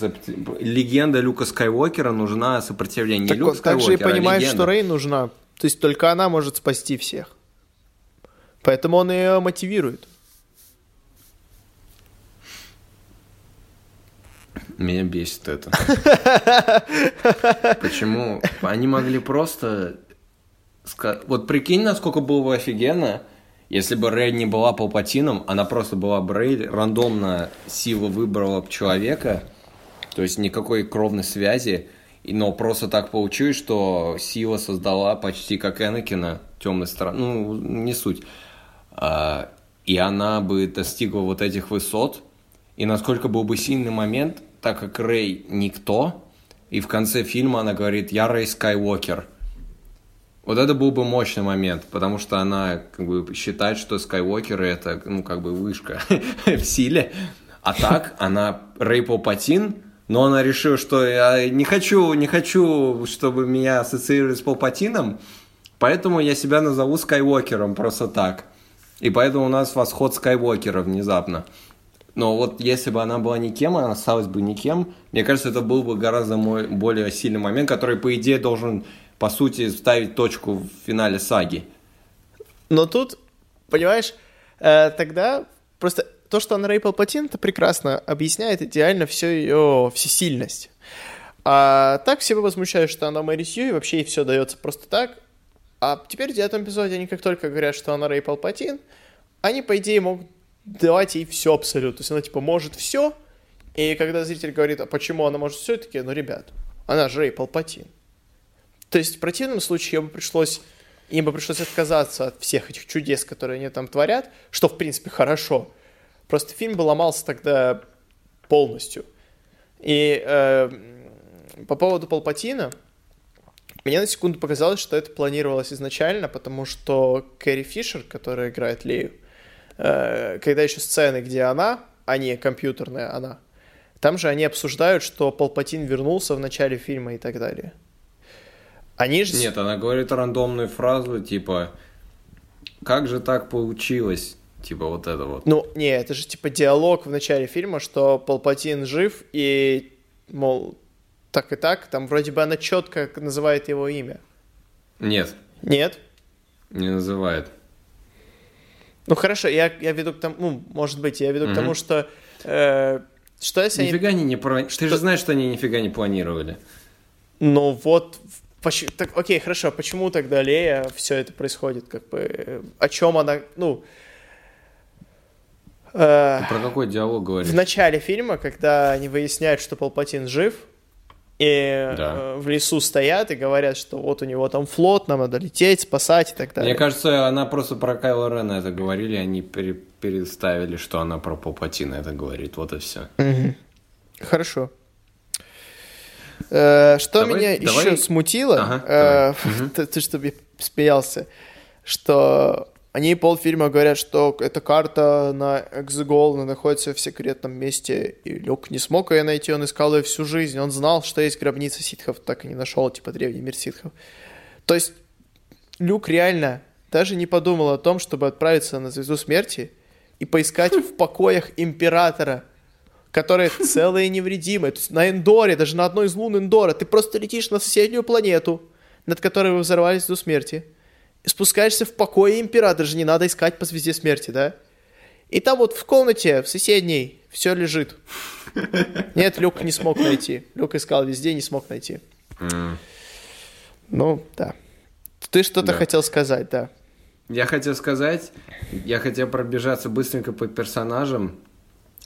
Легенда Люка Скайуокера нужна сопротивление. Так Люк он также и а понимает, а что Рей нужна. То есть только она может спасти всех. Поэтому он ее мотивирует. Меня бесит это. *laughs* Почему? Они могли просто... Вот прикинь, насколько было бы офигенно, если бы Рэй не была Палпатином, она просто была бы Рэй, рандомно сила выбрала человека, то есть никакой кровной связи, но просто так получилось, что сила создала почти как Энакина темной стороны, ну, не суть. А, и она бы достигла вот этих высот, и насколько был бы сильный момент, так как Рэй никто, и в конце фильма она говорит «Я Рэй Скайуокер», вот это был бы мощный момент, потому что она как бы считает, что Скайуокеры это, ну, как бы вышка *laughs* в силе. А так, она Рэй Палпатин, но она решила, что я не хочу, не хочу, чтобы меня ассоциировали с Палпатином, поэтому я себя назову Скайуокером просто так. И поэтому у нас восход Скайуокера внезапно. Но вот если бы она была никем, она осталась бы никем, мне кажется, это был бы гораздо мой, более сильный момент, который, по идее, должен по сути, ставить точку в финале саги. Но тут, понимаешь, э, тогда просто то, что она Рэй Палпатин, это прекрасно объясняет идеально всю ее всесильность. А так все возмущают, что она Мэри Сью, и вообще ей все дается просто так. А теперь в девятом эпизоде они как только говорят, что она Рэй Палпатин, они, по идее, могут давать ей все абсолютно. То есть она, типа, может все, и когда зритель говорит, а почему она может все, таки ну, ребят, она же Рэй Палпатин. То есть в противном случае бы пришлось, им бы пришлось отказаться от всех этих чудес, которые они там творят, что в принципе хорошо. Просто фильм бы ломался тогда полностью. И э, по поводу Палпатина, мне на секунду показалось, что это планировалось изначально, потому что Кэрри Фишер, которая играет Лею, э, когда еще сцены, где она, а не компьютерная она, там же они обсуждают, что Палпатин вернулся в начале фильма и так далее. Они же... Нет, она говорит рандомную фразу, типа, как же так получилось? Типа вот это вот. Ну, не, это же типа диалог в начале фильма, что Палпатин жив, и, мол, так и так, там вроде бы она четко называет его имя. Нет. Нет? Не называет. Ну хорошо, я, я веду к тому, ну, может быть, я веду угу. к тому, что э, что если нифига они... не про... Ты же знаешь, что они нифига не планировали. Ну вот Поч... Так, окей, хорошо, почему тогда Лея все это происходит? Как бы, о чем она, ну... Э, Ты про какой диалог говоришь? В начале фильма, когда они выясняют, что Палпатин жив, и да. э, в лесу стоят и говорят, что вот у него там флот, нам надо лететь, спасать и так далее. Мне кажется, она просто про Кайла Рена это говорили, они пере переставили, что она про Палпатина это говорит, вот и все. Угу. Хорошо. Э, Что Давай- меня давай- еще смутило, Ага, э, *laughs* ты, ты чтобы я смеялся, что они полфильма говорят, что эта карта на Экзегол она находится в секретном месте, и Люк не смог ее найти, он искал ее всю жизнь, он знал, что есть гробница ситхов, так и не нашел, типа древний мир ситхов. То есть Люк реально даже не подумал о том, чтобы отправиться на Звезду Смерти и поискать в покоях Императора, которая *laughs* целая и невредимая. То есть на Эндоре, даже на одной из лун Эндора, ты просто летишь на соседнюю планету, над которой вы взорвались до смерти, и спускаешься в покое Императора, же не надо искать по Звезде Смерти, да? И там вот в комнате, в соседней, все лежит. *laughs* Нет, Люк не смог найти. Люк искал везде, не смог найти. Ну, да. Ты что-то Да. хотел сказать, да. Я хотел сказать, я хотел пробежаться быстренько по персонажам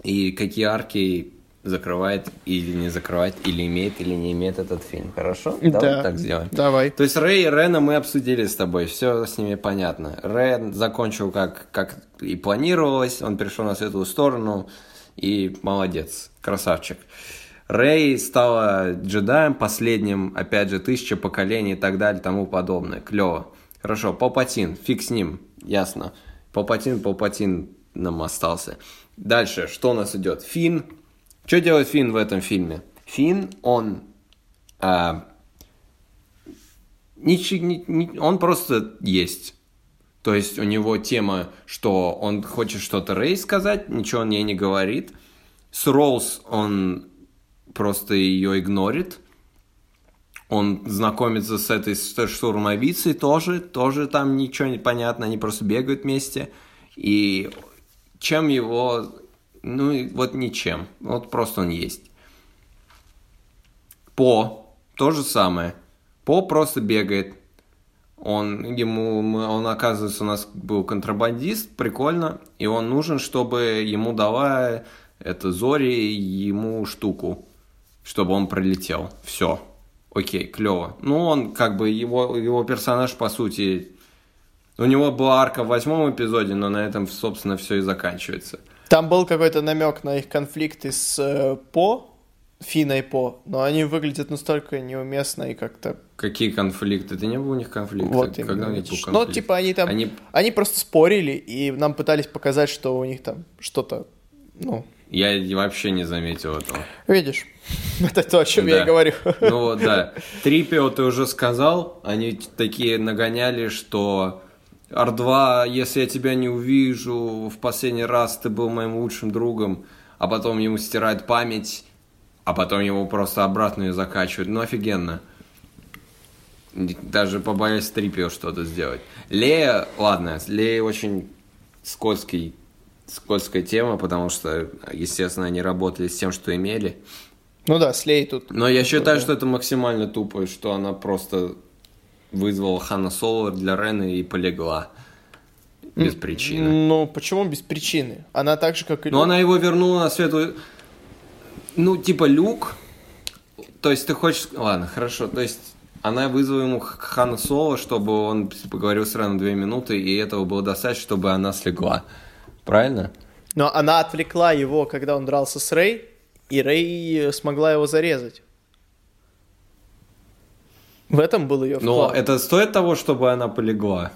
и какие арки закрывает или не закрывает, или имеет, или не имеет этот фильм. Хорошо? Да. Давай так сделаем. Давай. То есть Рэй и Рена мы обсудили с тобой, все с ними понятно. Рен закончил как, как и планировалось, он перешел на светлую сторону, и молодец, красавчик. Рэй стала джедаем последним, опять же, тысяча поколений и так далее, тому подобное. Клево. Хорошо, Палпатин, фиг с ним, ясно. Палпатин, Палпатин нам остался. Дальше, что у нас идет? Финн. Что делает Финн в этом фильме? Финн, он а, ничи- ни- он просто есть. То есть у него тема, что он хочет что-то Рэй сказать, ничего он ей не говорит. С Роуз он просто ее игнорит. Он знакомится с этой штурмовицей тоже, тоже там ничего не понятно, они просто бегают вместе. И чем его... Ну, вот ничем. Вот просто он есть. По. То же самое. По просто бегает. Он ему, он оказывается у нас был контрабандист, прикольно, и он нужен, чтобы ему дала это Зори ему штуку, чтобы он пролетел. Все. Окей, клево. Ну, он как бы его, его персонаж, по сути, у него была арка в восьмом эпизоде, но на этом, собственно, все и заканчивается. Там был какой-то намек на их конфликты с э, По, Фина и По, но они выглядят настолько неуместно и как-то Какие конфликты? Это не было у них конфликта? вот Когда именно, у них был видишь. конфликт? Ну, типа они там, они... Они просто спорили, и нам пытались показать, что у них там что-то, ну, Я вообще не заметил этого. видишь, *laughs* это то, о чем я и говорю. Ну вот, да. Трипио ты уже сказал, они такие нагоняли, что Ар-2, если я тебя не увижу, в последний раз ты был моим лучшим другом, а потом ему стирают память, а потом его просто обратно ее закачивают. Ну офигенно. Даже побоялись Трипио что-то сделать. Лея, ладно, с Леей очень скользкий, скользкая тема, потому что, естественно, они работали с тем, что имели. Ну да, Слей тут. Но я считаю, что это максимально тупо, что она просто вызвала Хана Соло для Рены и полегла. Без причины. Ну, почему без причины? Она так же, как и Но Люк. она его вернула на светлую... Ну, типа, Люк... То есть ты хочешь... Ладно, хорошо. То есть она вызвала ему Хана Соло, чтобы он поговорил с Реной две минуты, и этого было достаточно, чтобы она слегла. Правильно? Но она отвлекла его, когда он дрался с Рэй, и Рэй смогла его зарезать. В этом был ее Но вклад. это стоит того, чтобы она полегла?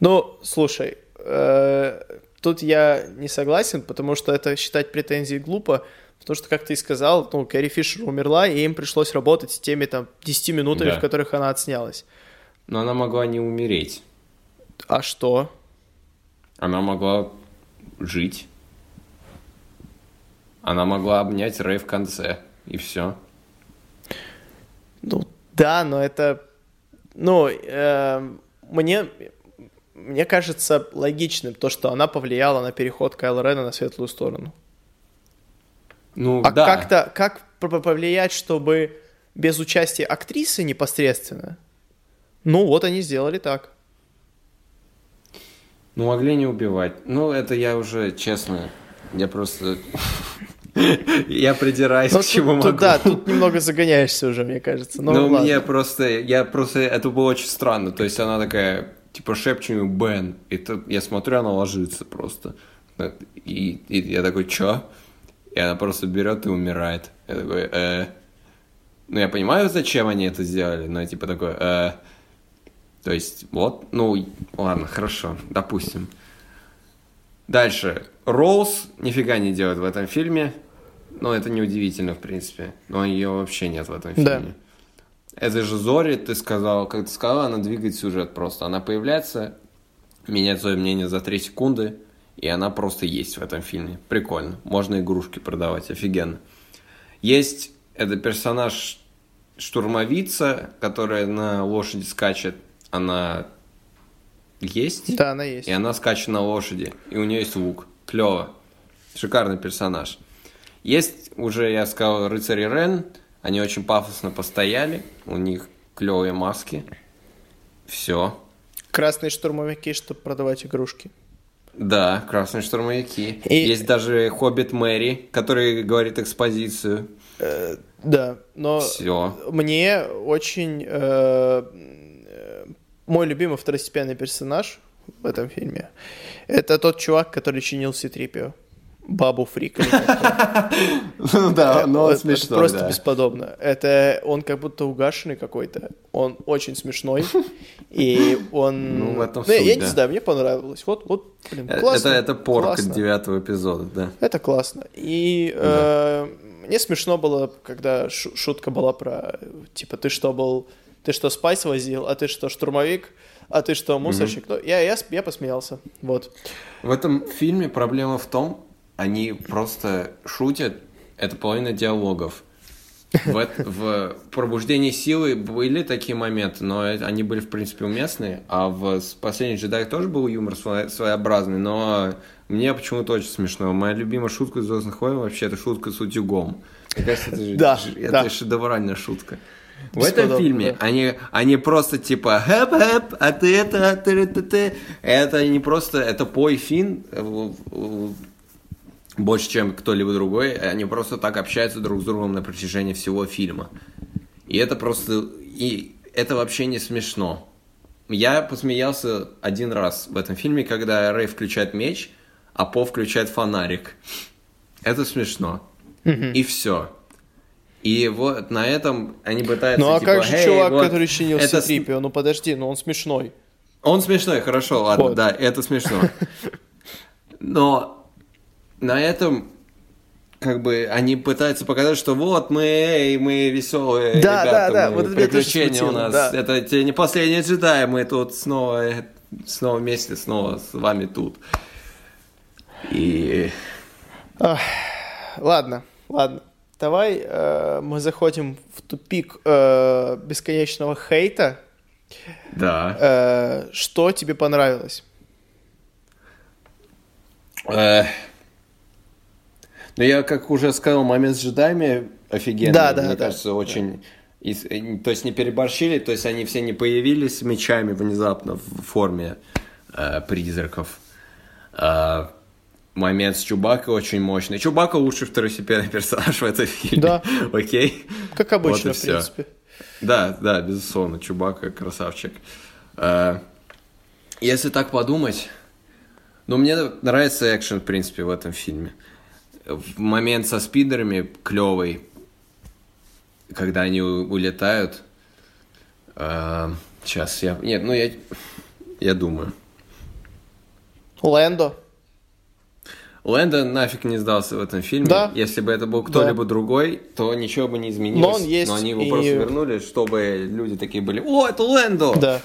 Ну, слушай, э, тут я не согласен, потому что это считать претензией глупо, потому что, как ты и сказал, ну, Кэрри Фишер умерла, и им пришлось работать с теми там 10 минутами, Да. в которых она отснялась. Но она могла не умереть. А что? Она могла жить. Она могла обнять Рэй в конце. И все. Да, но это... Ну, эм, мне... Мне кажется логичным то, что она повлияла на переход Кайла Рена на светлую сторону. Ну, А да. как-то, как повлиять, чтобы без участия актрисы непосредственно? Ну, вот они сделали так. Ну, могли не убивать. Ну, это я уже, честно, я просто... *laughs* Я придираюсь Ну, к чему могу. да, тут немного загоняешься уже, мне кажется. Ну, Ну, мне просто, я просто, это было очень странно. То есть она такая, типа, шепчет ему Бен. И тут я смотрю, она ложится просто. И, и я такой, чё? И она просто берет и умирает. Я такой, э... Ну, я понимаю, зачем они это сделали, но типа такое... Э, то есть, вот, ну, ладно, хорошо, допустим. Дальше. Роуз нифига не делает в этом фильме. Но это неудивительно, в принципе. Но ее вообще нет в этом фильме. Да. Это же Зори, ты сказал, как ты сказал, она двигает сюжет просто. Она появляется, меняет свое мнение за 3 секунды, и она просто есть в этом фильме. Прикольно. Можно игрушки продавать, офигенно. Есть это персонаж штурмовица, которая на лошади скачет. Она есть? Да, она есть. И она скачет на лошади. И у нее есть лук. Клево. Шикарный персонаж. Есть уже, я сказал, рыцари Рен. Они очень пафосно постояли. У них клевые маски. Все. Красные штурмовики, чтобы продавать игрушки. Да, красные штурмовики. И... Есть даже Хоббит Мэри, который говорит экспозицию. Э, да, но Все. мне очень... Э, мой любимый второстепенный персонаж в этом фильме это тот чувак, который чинил Ситрипио. Бабу Фрик. *laughs* Ну да, но смешно. Просто бесподобно. Это он как будто угашенный какой-то. Он очень смешной. *laughs* И он... Ну, в этом ну, Я не знаю, мне понравилось. Вот, вот, блин, э, классно. Это порка девятого эпизода, да. Это классно. И э, мне смешно было, когда шутка была про, типа, ты что был... Ты что, спайс возил, а ты что, штурмовик? а ты что, мусорщик? Mm-hmm. я, я, я посмеялся, вот. В этом фильме проблема в том, они просто шутят, это половина диалогов. В, в пробуждении силы были такие моменты, но они были, в принципе, уместные. А в последних джедаях тоже был юмор своеобразный, но мне почему-то очень смешно. Моя любимая шутка из Звездных войн вообще это шутка с утюгом. Мне кажется, это, да, это да. шедевральная шутка. В этом фильме они, они просто типа хэп-хэп, а ты это, а ты это, ты. Это не просто, это По и Финн больше, чем кто-либо другой, они просто так общаются друг с другом на протяжении всего фильма. И это просто... И это вообще не смешно. Я посмеялся один раз в этом фильме, когда Рэй включает меч, а По включает фонарик. Это смешно. И все. И вот на этом они пытаются... Ну а типа, как же чувак, вот, который чинил это... Ситрипио? Ну подожди, ну он смешной. Он смешной, хорошо, ладно, вот. да, это смешно. Но на этом как бы они пытаются показать, что вот мы, эй, мы веселые да, ребята, да, да. Мы, вот приключения у нас. Да. Это не последние джедаи, мы тут снова, снова вместе, снова с вами тут. И... Ах, ладно, ладно. Давай э, мы заходим в тупик э, бесконечного хейта. Да. Э, что тебе понравилось? Э, ну, я, как уже сказал, момент с джедаями офигенный. Да, да, Мне да, кажется, очень... Да. И, э, то есть не переборщили, то есть они все не появились с мечами внезапно в форме э, призраков. Э, момент с Чубакой очень мощный. Чубака лучший второстепенный *laughs* персонаж в этом фильме. Да. *laughs* Окей? Как обычно, вот в принципе. Да, да, безусловно, Чубака красавчик. Э, если так подумать, ну, мне нравится экшен, в принципе, в этом фильме. Момент со спидерами клевый, когда они улетают. Э, сейчас я... Нет, ну я... Я думаю. Лэндо. Лэндон нафиг не сдался в этом фильме. Да. Если бы это был кто-либо да. другой, то ничего бы не изменилось. Но он есть. Но они его и... просто вернули, чтобы люди такие были, о, это Лэндо! Да.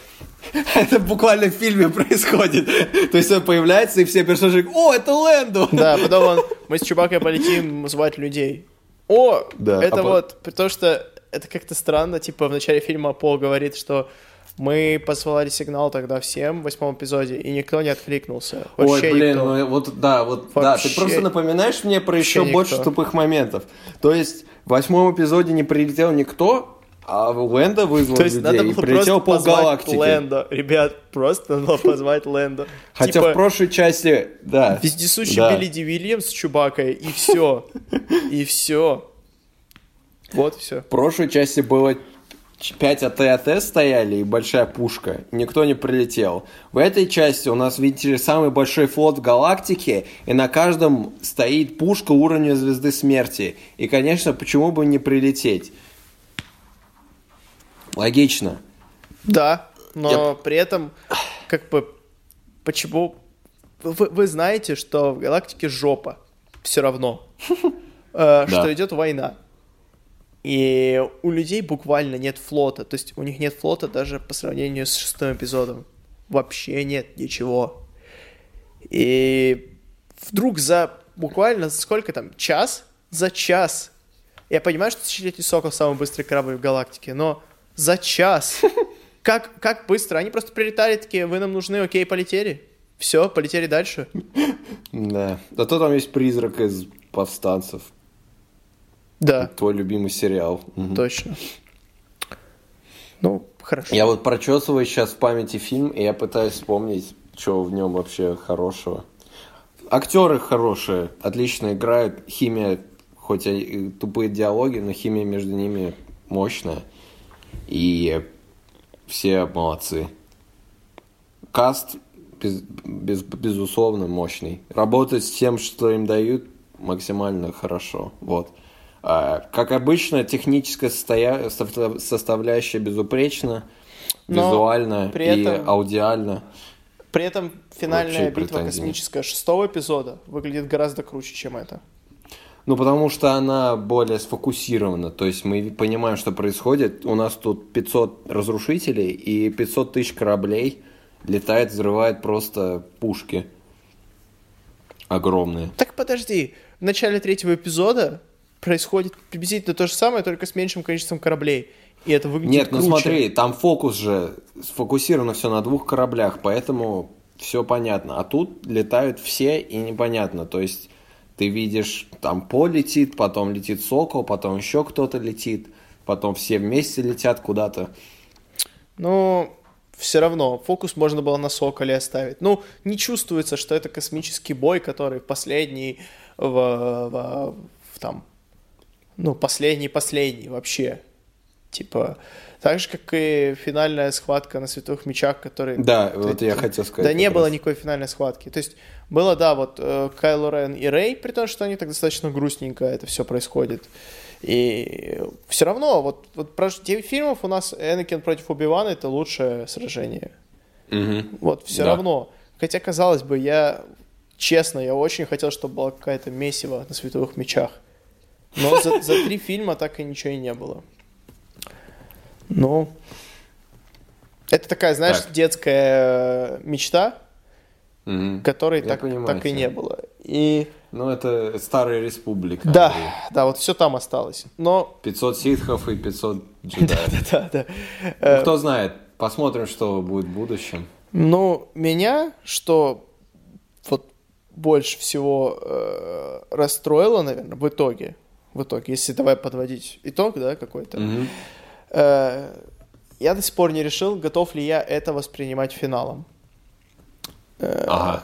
*laughs* Это буквально в фильме *laughs* происходит. То есть он появляется, и все персонажи говорят, о, это Лэндо! Да, *laughs* потом он, мы с Чубакой полетим звать людей. О, да, это а вот, по... потому что это как-то странно, типа в начале фильма Пол говорит, что мы посылали сигнал тогда всем в восьмом эпизоде, и никто не откликнулся. Вообще Ой, блин, никто. ну вот да, вот Вообще да, ты просто напоминаешь мне про еще никто. больше тупых моментов. То есть в восьмом эпизоде не прилетел никто, а Лэнда вызвал То есть людей, надо было и прилетел полгалактики. Лэнда. Ребят, просто надо было позвать Лэнда. Хотя типа, в прошлой части, да. Вездесущий да. Билли Ди Вильямс с Чубакой, и все. *laughs* И все. Вот все. В прошлой части было 5 АТ-АТ стояли и большая пушка. Никто не прилетел. В этой части у нас, видите ли, самый большой флот в галактике, и на каждом стоит пушка уровня Звезды Смерти. И, конечно, почему бы не прилететь? Логично. Да, но Я- при этом, как бы, почему... Вы, вы знаете, что в галактике жопа все равно, *laughs* э, что идет война. И у людей буквально нет флота. То есть у них нет флота даже по сравнению с шестым эпизодом. Вообще нет ничего. И вдруг за буквально сколько там, час? За час. Я понимаю, что Тысячелетний Сокол самый быстрый корабль в галактике, но за час. Как, как быстро? Они просто прилетали такие, вы нам нужны, окей, полетели. Все, полетели дальше. Да. Зато там есть призрак из повстанцев. Да, Твой любимый сериал. Мгм. точно. Ну, хорошо. Я вот прочесываю сейчас в памяти фильм, и я пытаюсь вспомнить, что в нем вообще хорошего. Актеры хорошие, отлично играют. Химия, хоть и тупые диалоги, но химия между ними мощная. И все молодцы. Каст, без- без- безусловно, мощный. Работать с тем, что им дают, максимально хорошо. Вот. А, как обычно, техническая состоя- состав- составляющая безупречна, Но визуально при и этом- аудиально. При этом финальная Вообще битва претензий космическая шестого эпизода выглядит гораздо круче, чем это. Ну, потому что она более сфокусирована. То есть мы понимаем, что происходит. У нас тут 500 разрушителей и 500 тысяч кораблей летает, взрывает просто пушки. Огромные. Так подожди, в начале третьего эпизода происходит приблизительно то же самое, только с меньшим количеством кораблей. И это выглядит Нет, ну круче. смотри, там фокус же сфокусировано все на двух кораблях, поэтому все понятно. А тут летают все и непонятно. То есть ты видишь, там По летит, потом летит Сокол, потом еще кто-то летит, потом все вместе летят куда-то. Ну, все равно, фокус можно было на Соколе оставить. Ну, не чувствуется, что это космический бой, который последний в, в- в там, ну, последний-последний вообще. Типа, так же, как и финальная схватка на Световых Мечах, который... Да, вот я хотел сказать. Да не было раз. никакой финальной схватки. То есть было, да, вот э, Кайло Рен и Рэй, при том, что они так достаточно грустненько это все происходит. И все равно, вот, вот про 9 фильмов у нас Энакин против Убивана это лучшее сражение. Мгм. Вот, все Да. равно. Хотя, казалось бы, я, честно, я очень хотел, чтобы была какая-то месиво на Световых Мечах. Но за, за три фильма так и ничего и не было. Ну, это такая, знаешь, Так. детская мечта, Мгм. которой Я так, понимаю так и не было. И Ну, это старая республика. да, Андрей. да, вот все там осталось. Но 500 ситхов и 500 *laughs* джедаев. да, да. Ну, Э, кто знает, посмотрим, что будет в будущем. Ну, меня, что вот больше всего э, расстроило, наверное, в итоге, в итоге, если давай подводить итог, да, какой-то, Мгм. э, я до сих пор не решил, готов ли я это воспринимать финалом. Э, Ага.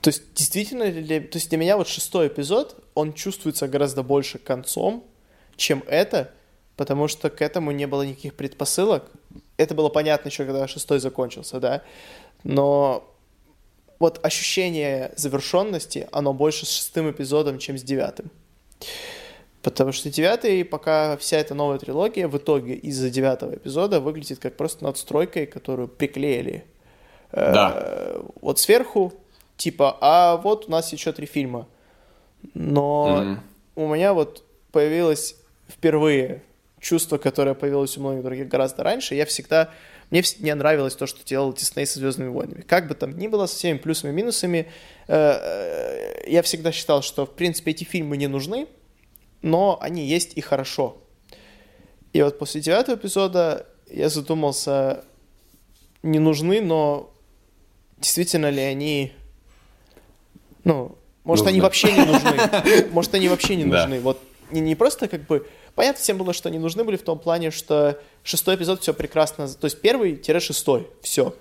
То есть, действительно ли... То есть, для меня вот шестой эпизод, он чувствуется гораздо больше концом, чем это, потому что к этому не было никаких предпосылок. Это было понятно еще, когда шестой закончился, да. Но вот ощущение завершенности, оно больше с шестым эпизодом, чем с девятым. Потому что девятый, пока вся эта новая трилогия в итоге из-за девятого эпизода выглядит как просто надстройкой, которую приклеили э, Да. вот сверху, типа, а вот у нас еще три фильма. Но Мгм. у меня вот появилось впервые чувство, которое появилось у многих других гораздо раньше. Я всегда... Мне, мне нравилось то, что делал Дисней со «Звездными войнами». Как бы там ни было, со всеми плюсами и минусами, э, э, я всегда считал, что, в принципе, эти фильмы не нужны, но они есть и хорошо. И вот после девятого эпизода я задумался, не нужны, но действительно ли они... Ну, может, они Нужны. вообще не нужны. *laughs* Может, они вообще не нужны. Вот не, не просто как бы... Понятно всем было, что они нужны были в том плане, что шестой эпизод все прекрасно... То есть первый-шестой, все.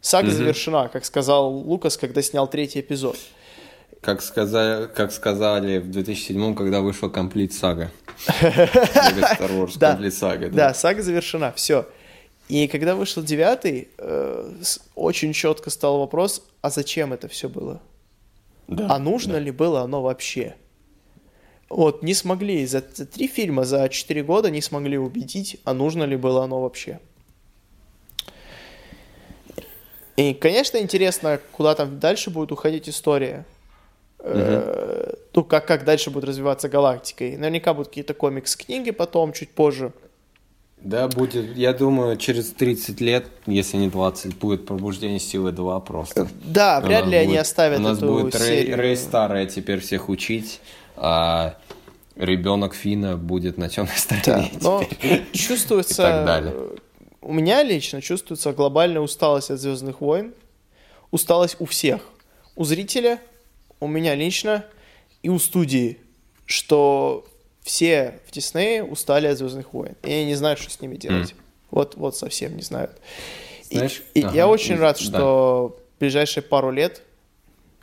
Сага завершена, как сказал Лукас, когда снял третий эпизод. Как сказали, как сказали в 2007 когда вышел Complete Saga. Star Wars Да. Complete Saga. Да, сага завершена, все. И когда вышел девятый, э, очень четко стал вопрос, а зачем это все было? Да. А нужно ли было оно вообще? Вот, не смогли, за, за три фильма, за четыре года не смогли убедить, а нужно ли было оно вообще. И, конечно, интересно, куда там дальше будет уходить история. Э, ну, как, как дальше будет развиваться галактика. И наверняка будут какие-то комикс-книги потом, чуть позже. Да, будет, я думаю, через 30 лет, если не 20, будет пробуждение силы 2 просто. Да, вряд ли они будет- оставят У нас эту будет Рэй, серию. Рэй старая теперь всех учить, а ребенок Фина будет на темной Да, стороне. но *laughs* теперь. чувствуется... И так далее. У меня лично чувствуется глобальная усталость от Звездных войн. Усталость у всех. У зрителя, у меня лично и у студии. Что все в Диснее устали от Звездных войн. И они не знают, что с ними делать. Вот, вот совсем не знают. Знаешь, и, ага, я очень и- рад, да. что в ближайшие пару лет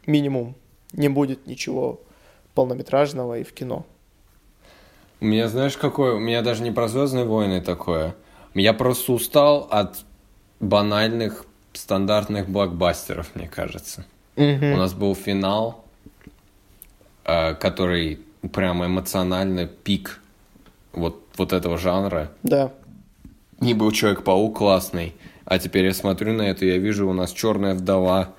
минимум не будет ничего полнометражного и в кино. У меня, знаешь, какое? У меня даже не про Звездные войны такое. Я просто устал от банальных, стандартных блокбастеров, мне кажется. У нас был финал, который прямо эмоционально пик вот, вот этого жанра. Да. Не был Человек-паук классный, а теперь я смотрю на это, я вижу у нас Черная вдова.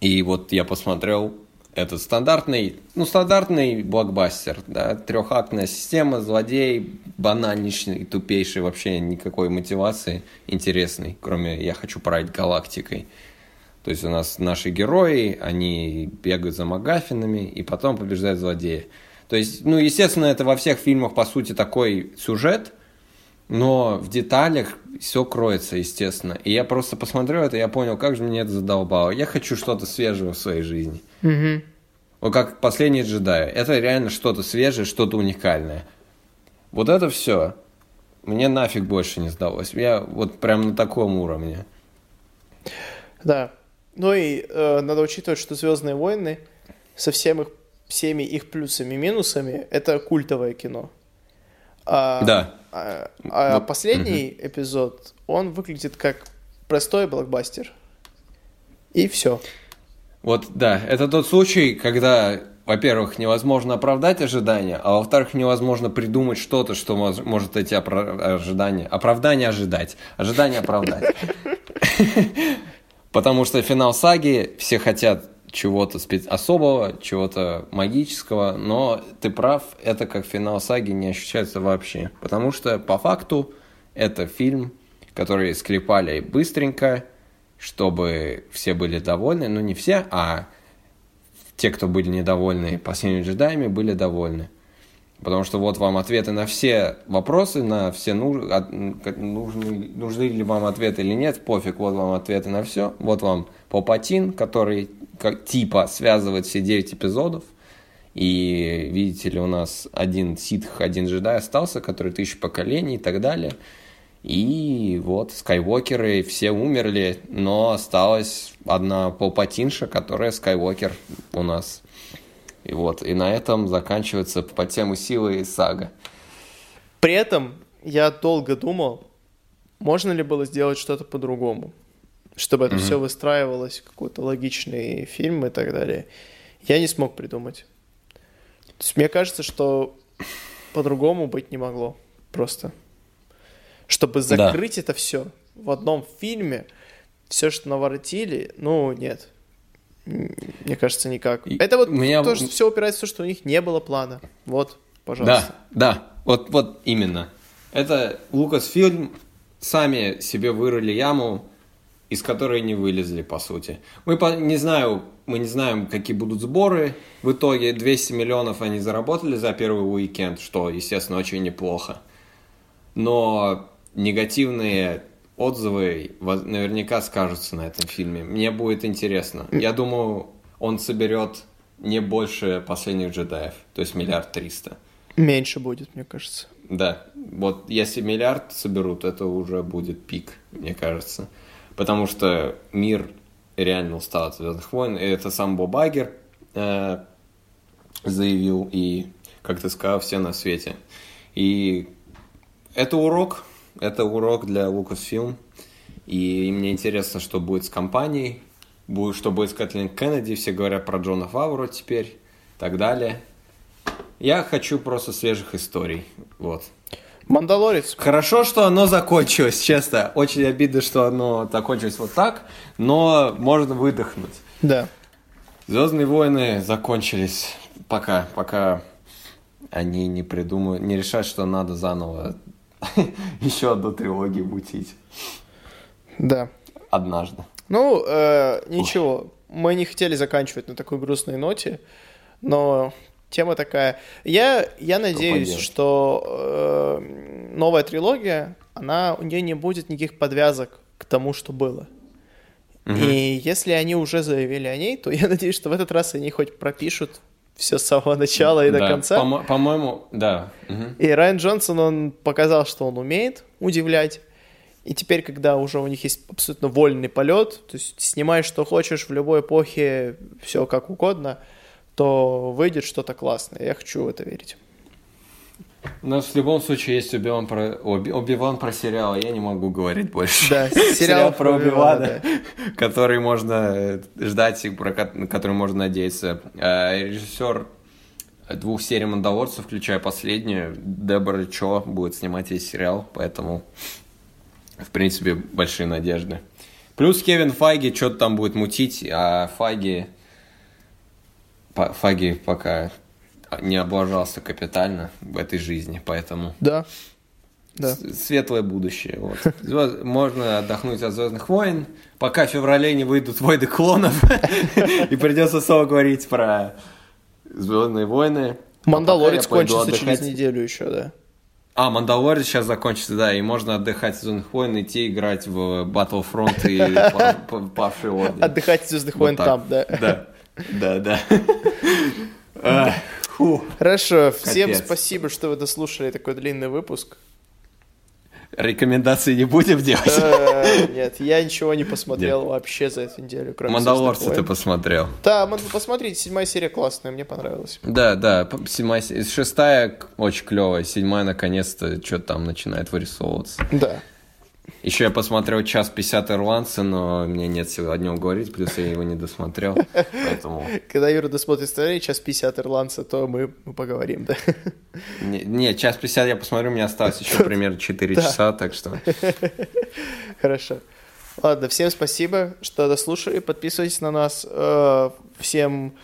И вот я посмотрел этот стандартный, ну, стандартный блокбастер, да, трехактная система, злодей, банальнейший, тупейший, вообще никакой мотивации интересной, кроме «я хочу править галактикой». То есть у нас наши герои, они бегают за магафинами и потом побеждают злодея. То есть, ну, естественно, это во всех фильмах, по сути, такой сюжет, но в деталях все кроется, естественно. И я просто посмотрел это, и я понял, как же мне это задолбало. Я хочу что-то свежего в своей жизни. Мгм. Вот как «Последний джедай». Это реально что-то свежее, что-то уникальное. Вот это все мне нафиг больше не сдалось. Я вот прям на таком уровне. Да. Ну и э, надо учитывать, что Звездные войны со всем их, всеми их плюсами и минусами это культовое кино. А, Да. А, а Вот, последний эпизод, он выглядит как простой блокбастер. И все. Вот, да, это тот случай, когда, во-первых, невозможно оправдать ожидания, а во-вторых, невозможно придумать что-то, что мож- может эти опра- ожидания, оправдания ожидать, ожидания оправдать. *laughs* Потому что финал саги, все хотят чего-то спе- особого, чего-то магического, но ты прав, это как финал саги не ощущается вообще. Потому что по факту это фильм, который склепали быстренько, чтобы все были довольны, ну не все, а те, кто были недовольны последними джедаями, были довольны. Потому что вот вам ответы на все вопросы, на все нуж- нужны, нужны ли вам ответы или нет, пофиг, вот вам ответы на все. Вот вам Попатин, который как типа связывает все 9 эпизодов. И видите ли, у нас один ситх, один джедай остался, который тысячу поколений и так далее. И вот скайвокеры все умерли, но осталась одна Палпатинша, которая скайвокер у нас. И вот, и на этом заканчивается по тему силы и сага. При этом я долго думал, можно ли было сделать что-то по-другому, чтобы это все выстраивалось в какой-то логичный фильм и так далее. Я не смог придумать. То есть мне кажется, что по-другому быть не могло. Просто. Чтобы Да. закрыть это все в одном фильме, все, что наворотили, ну, нет. Мне кажется, никак. И это вот меня- то, что все упирается в то, что у них не было плана. Вот, пожалуйста. Да, да, вот, вот именно. Это Лукасфильм сами себе вырыли яму, из которой не вылезли, по сути. Мы по- не знаю, мы не знаем, какие будут сборы. В итоге 200 миллионов они заработали за первый уикенд, что, естественно, очень неплохо. Но негативные отзывы наверняка скажутся на этом фильме. Мне будет интересно. Я думаю, он соберет не больше последних джедаев, то есть миллиард триста. Меньше будет, мне кажется. Да, вот если миллиард соберут, это уже будет пик, мне кажется. Потому что мир реально устал от Звездных войн. И это сам Боб Айгер э, заявил, и, как ты сказал, все на свете. И это урок, это урок для Lucasfilm. И мне интересно, что будет с компанией, будет, что будет с Кэтлин Кеннеди, все говорят про Джона Фавро теперь, и так далее. Я хочу просто свежих историй. Вот. Мандалорец. Хорошо, что оно закончилось, честно. Очень обидно, что оно закончилось вот так, но можно выдохнуть. Да. Звездные войны закончились пока, пока они не придумают, не решат, что надо заново *laughs* еще одну трилогию мутить. Да. Однажды. Ну, э, ничего. Мы не хотели заканчивать на такой грустной ноте, но тема такая. Я, я надеюсь, поделать? что э, новая трилогия, она, у нее не будет никаких подвязок к тому, что было. И если они уже заявили о ней, то я *laughs* надеюсь, что в этот раз они хоть пропишут все с самого начала и до Да, конца. по-мо- По-моему, да. Мгм. И Райан Джонсон, он показал, что он умеет удивлять. И теперь, когда уже у них есть абсолютно вольный полет, то есть снимай что хочешь в любой эпохе, все как угодно, то выйдет что-то классное. Я хочу в это верить. У нас в любом случае есть Оби-Ван про, Оби- Оби-Ван про сериал, я не могу говорить больше. Да, *laughs* сериал сериал про Оби-Вана, Оби-Вана, который можно э, ждать и про который можно надеяться. Э, Режиссер двух серий «Мандалорцев», включая последнюю, Дебора Чо будет снимать весь сериал, поэтому, в принципе, большие надежды. Плюс Кевин Файги что-то там будет мутить, а Файги... Файги пока не облажался капитально в этой жизни, поэтому Да. Да. светлое будущее. Вот. Можно отдохнуть от Звездных войн, пока в феврале не выйдут войны клонов, *laughs* и придется снова говорить про Звездные войны. А Мандалорец кончится через неделю еще, да. А, Мандалорец сейчас закончится, да, и можно отдыхать от Звездных войн, идти играть в Battlefront и па- *laughs* па- Павший Орден. Отдыхать от Звездных войн там, да. Да, да, да. *laughs* Фу. Хорошо, всем Капец. спасибо, что вы дослушали такой длинный выпуск. Рекомендации не будем делать? Э, Нет, я ничего не посмотрел вообще за эту неделю, кроме Мандалорца «Звездных ты войн». посмотрел. Да, посмотрите, седьмая серия классная, мне понравилась. Да, да, седьмая, се- шестая очень клевая, седьмая наконец-то что-то там начинает вырисовываться. Да. Еще я посмотрел час 50 ирландца, но мне нет сил о нем говорить, плюс я его не досмотрел, поэтому... Когда Юра досмотрит старый час 50 ирландца, то мы, мы поговорим, да. Не, не, час 50 я посмотрю, мне осталось еще *laughs* примерно 4 Да. часа, так что... *laughs* Хорошо. Ладно, всем спасибо, что дослушали. Подписывайтесь на нас. Э, Всем,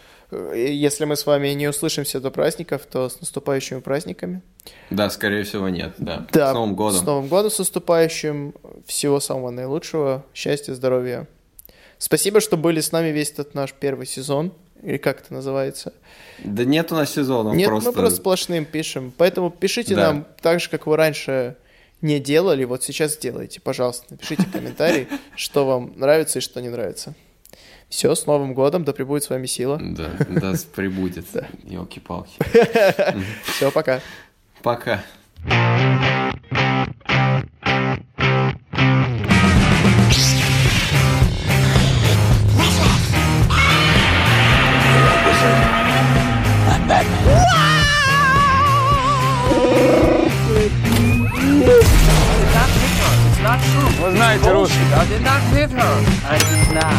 если мы с вами не услышимся до праздников, то с наступающими праздниками. Да, скорее всего, нет, да. Да, С Новым годом. С Новым годом, с наступающим. Всего самого наилучшего. Счастья, здоровья. Спасибо, что были с нами весь этот наш первый сезон. Или как это называется? Да нет у нас сезона, Нет, просто... мы просто сплошным пишем. Поэтому пишите Да. нам так же, как вы раньше не делали. Вот сейчас сделайте, пожалуйста. Напишите комментарий, *laughs* что вам нравится и что не нравится. Все, с Новым годом, да пребудет с вами сила. Да, да, прибудет, елки-палки. *laughs* Все, пока. Пока. Вы знаете русский, да?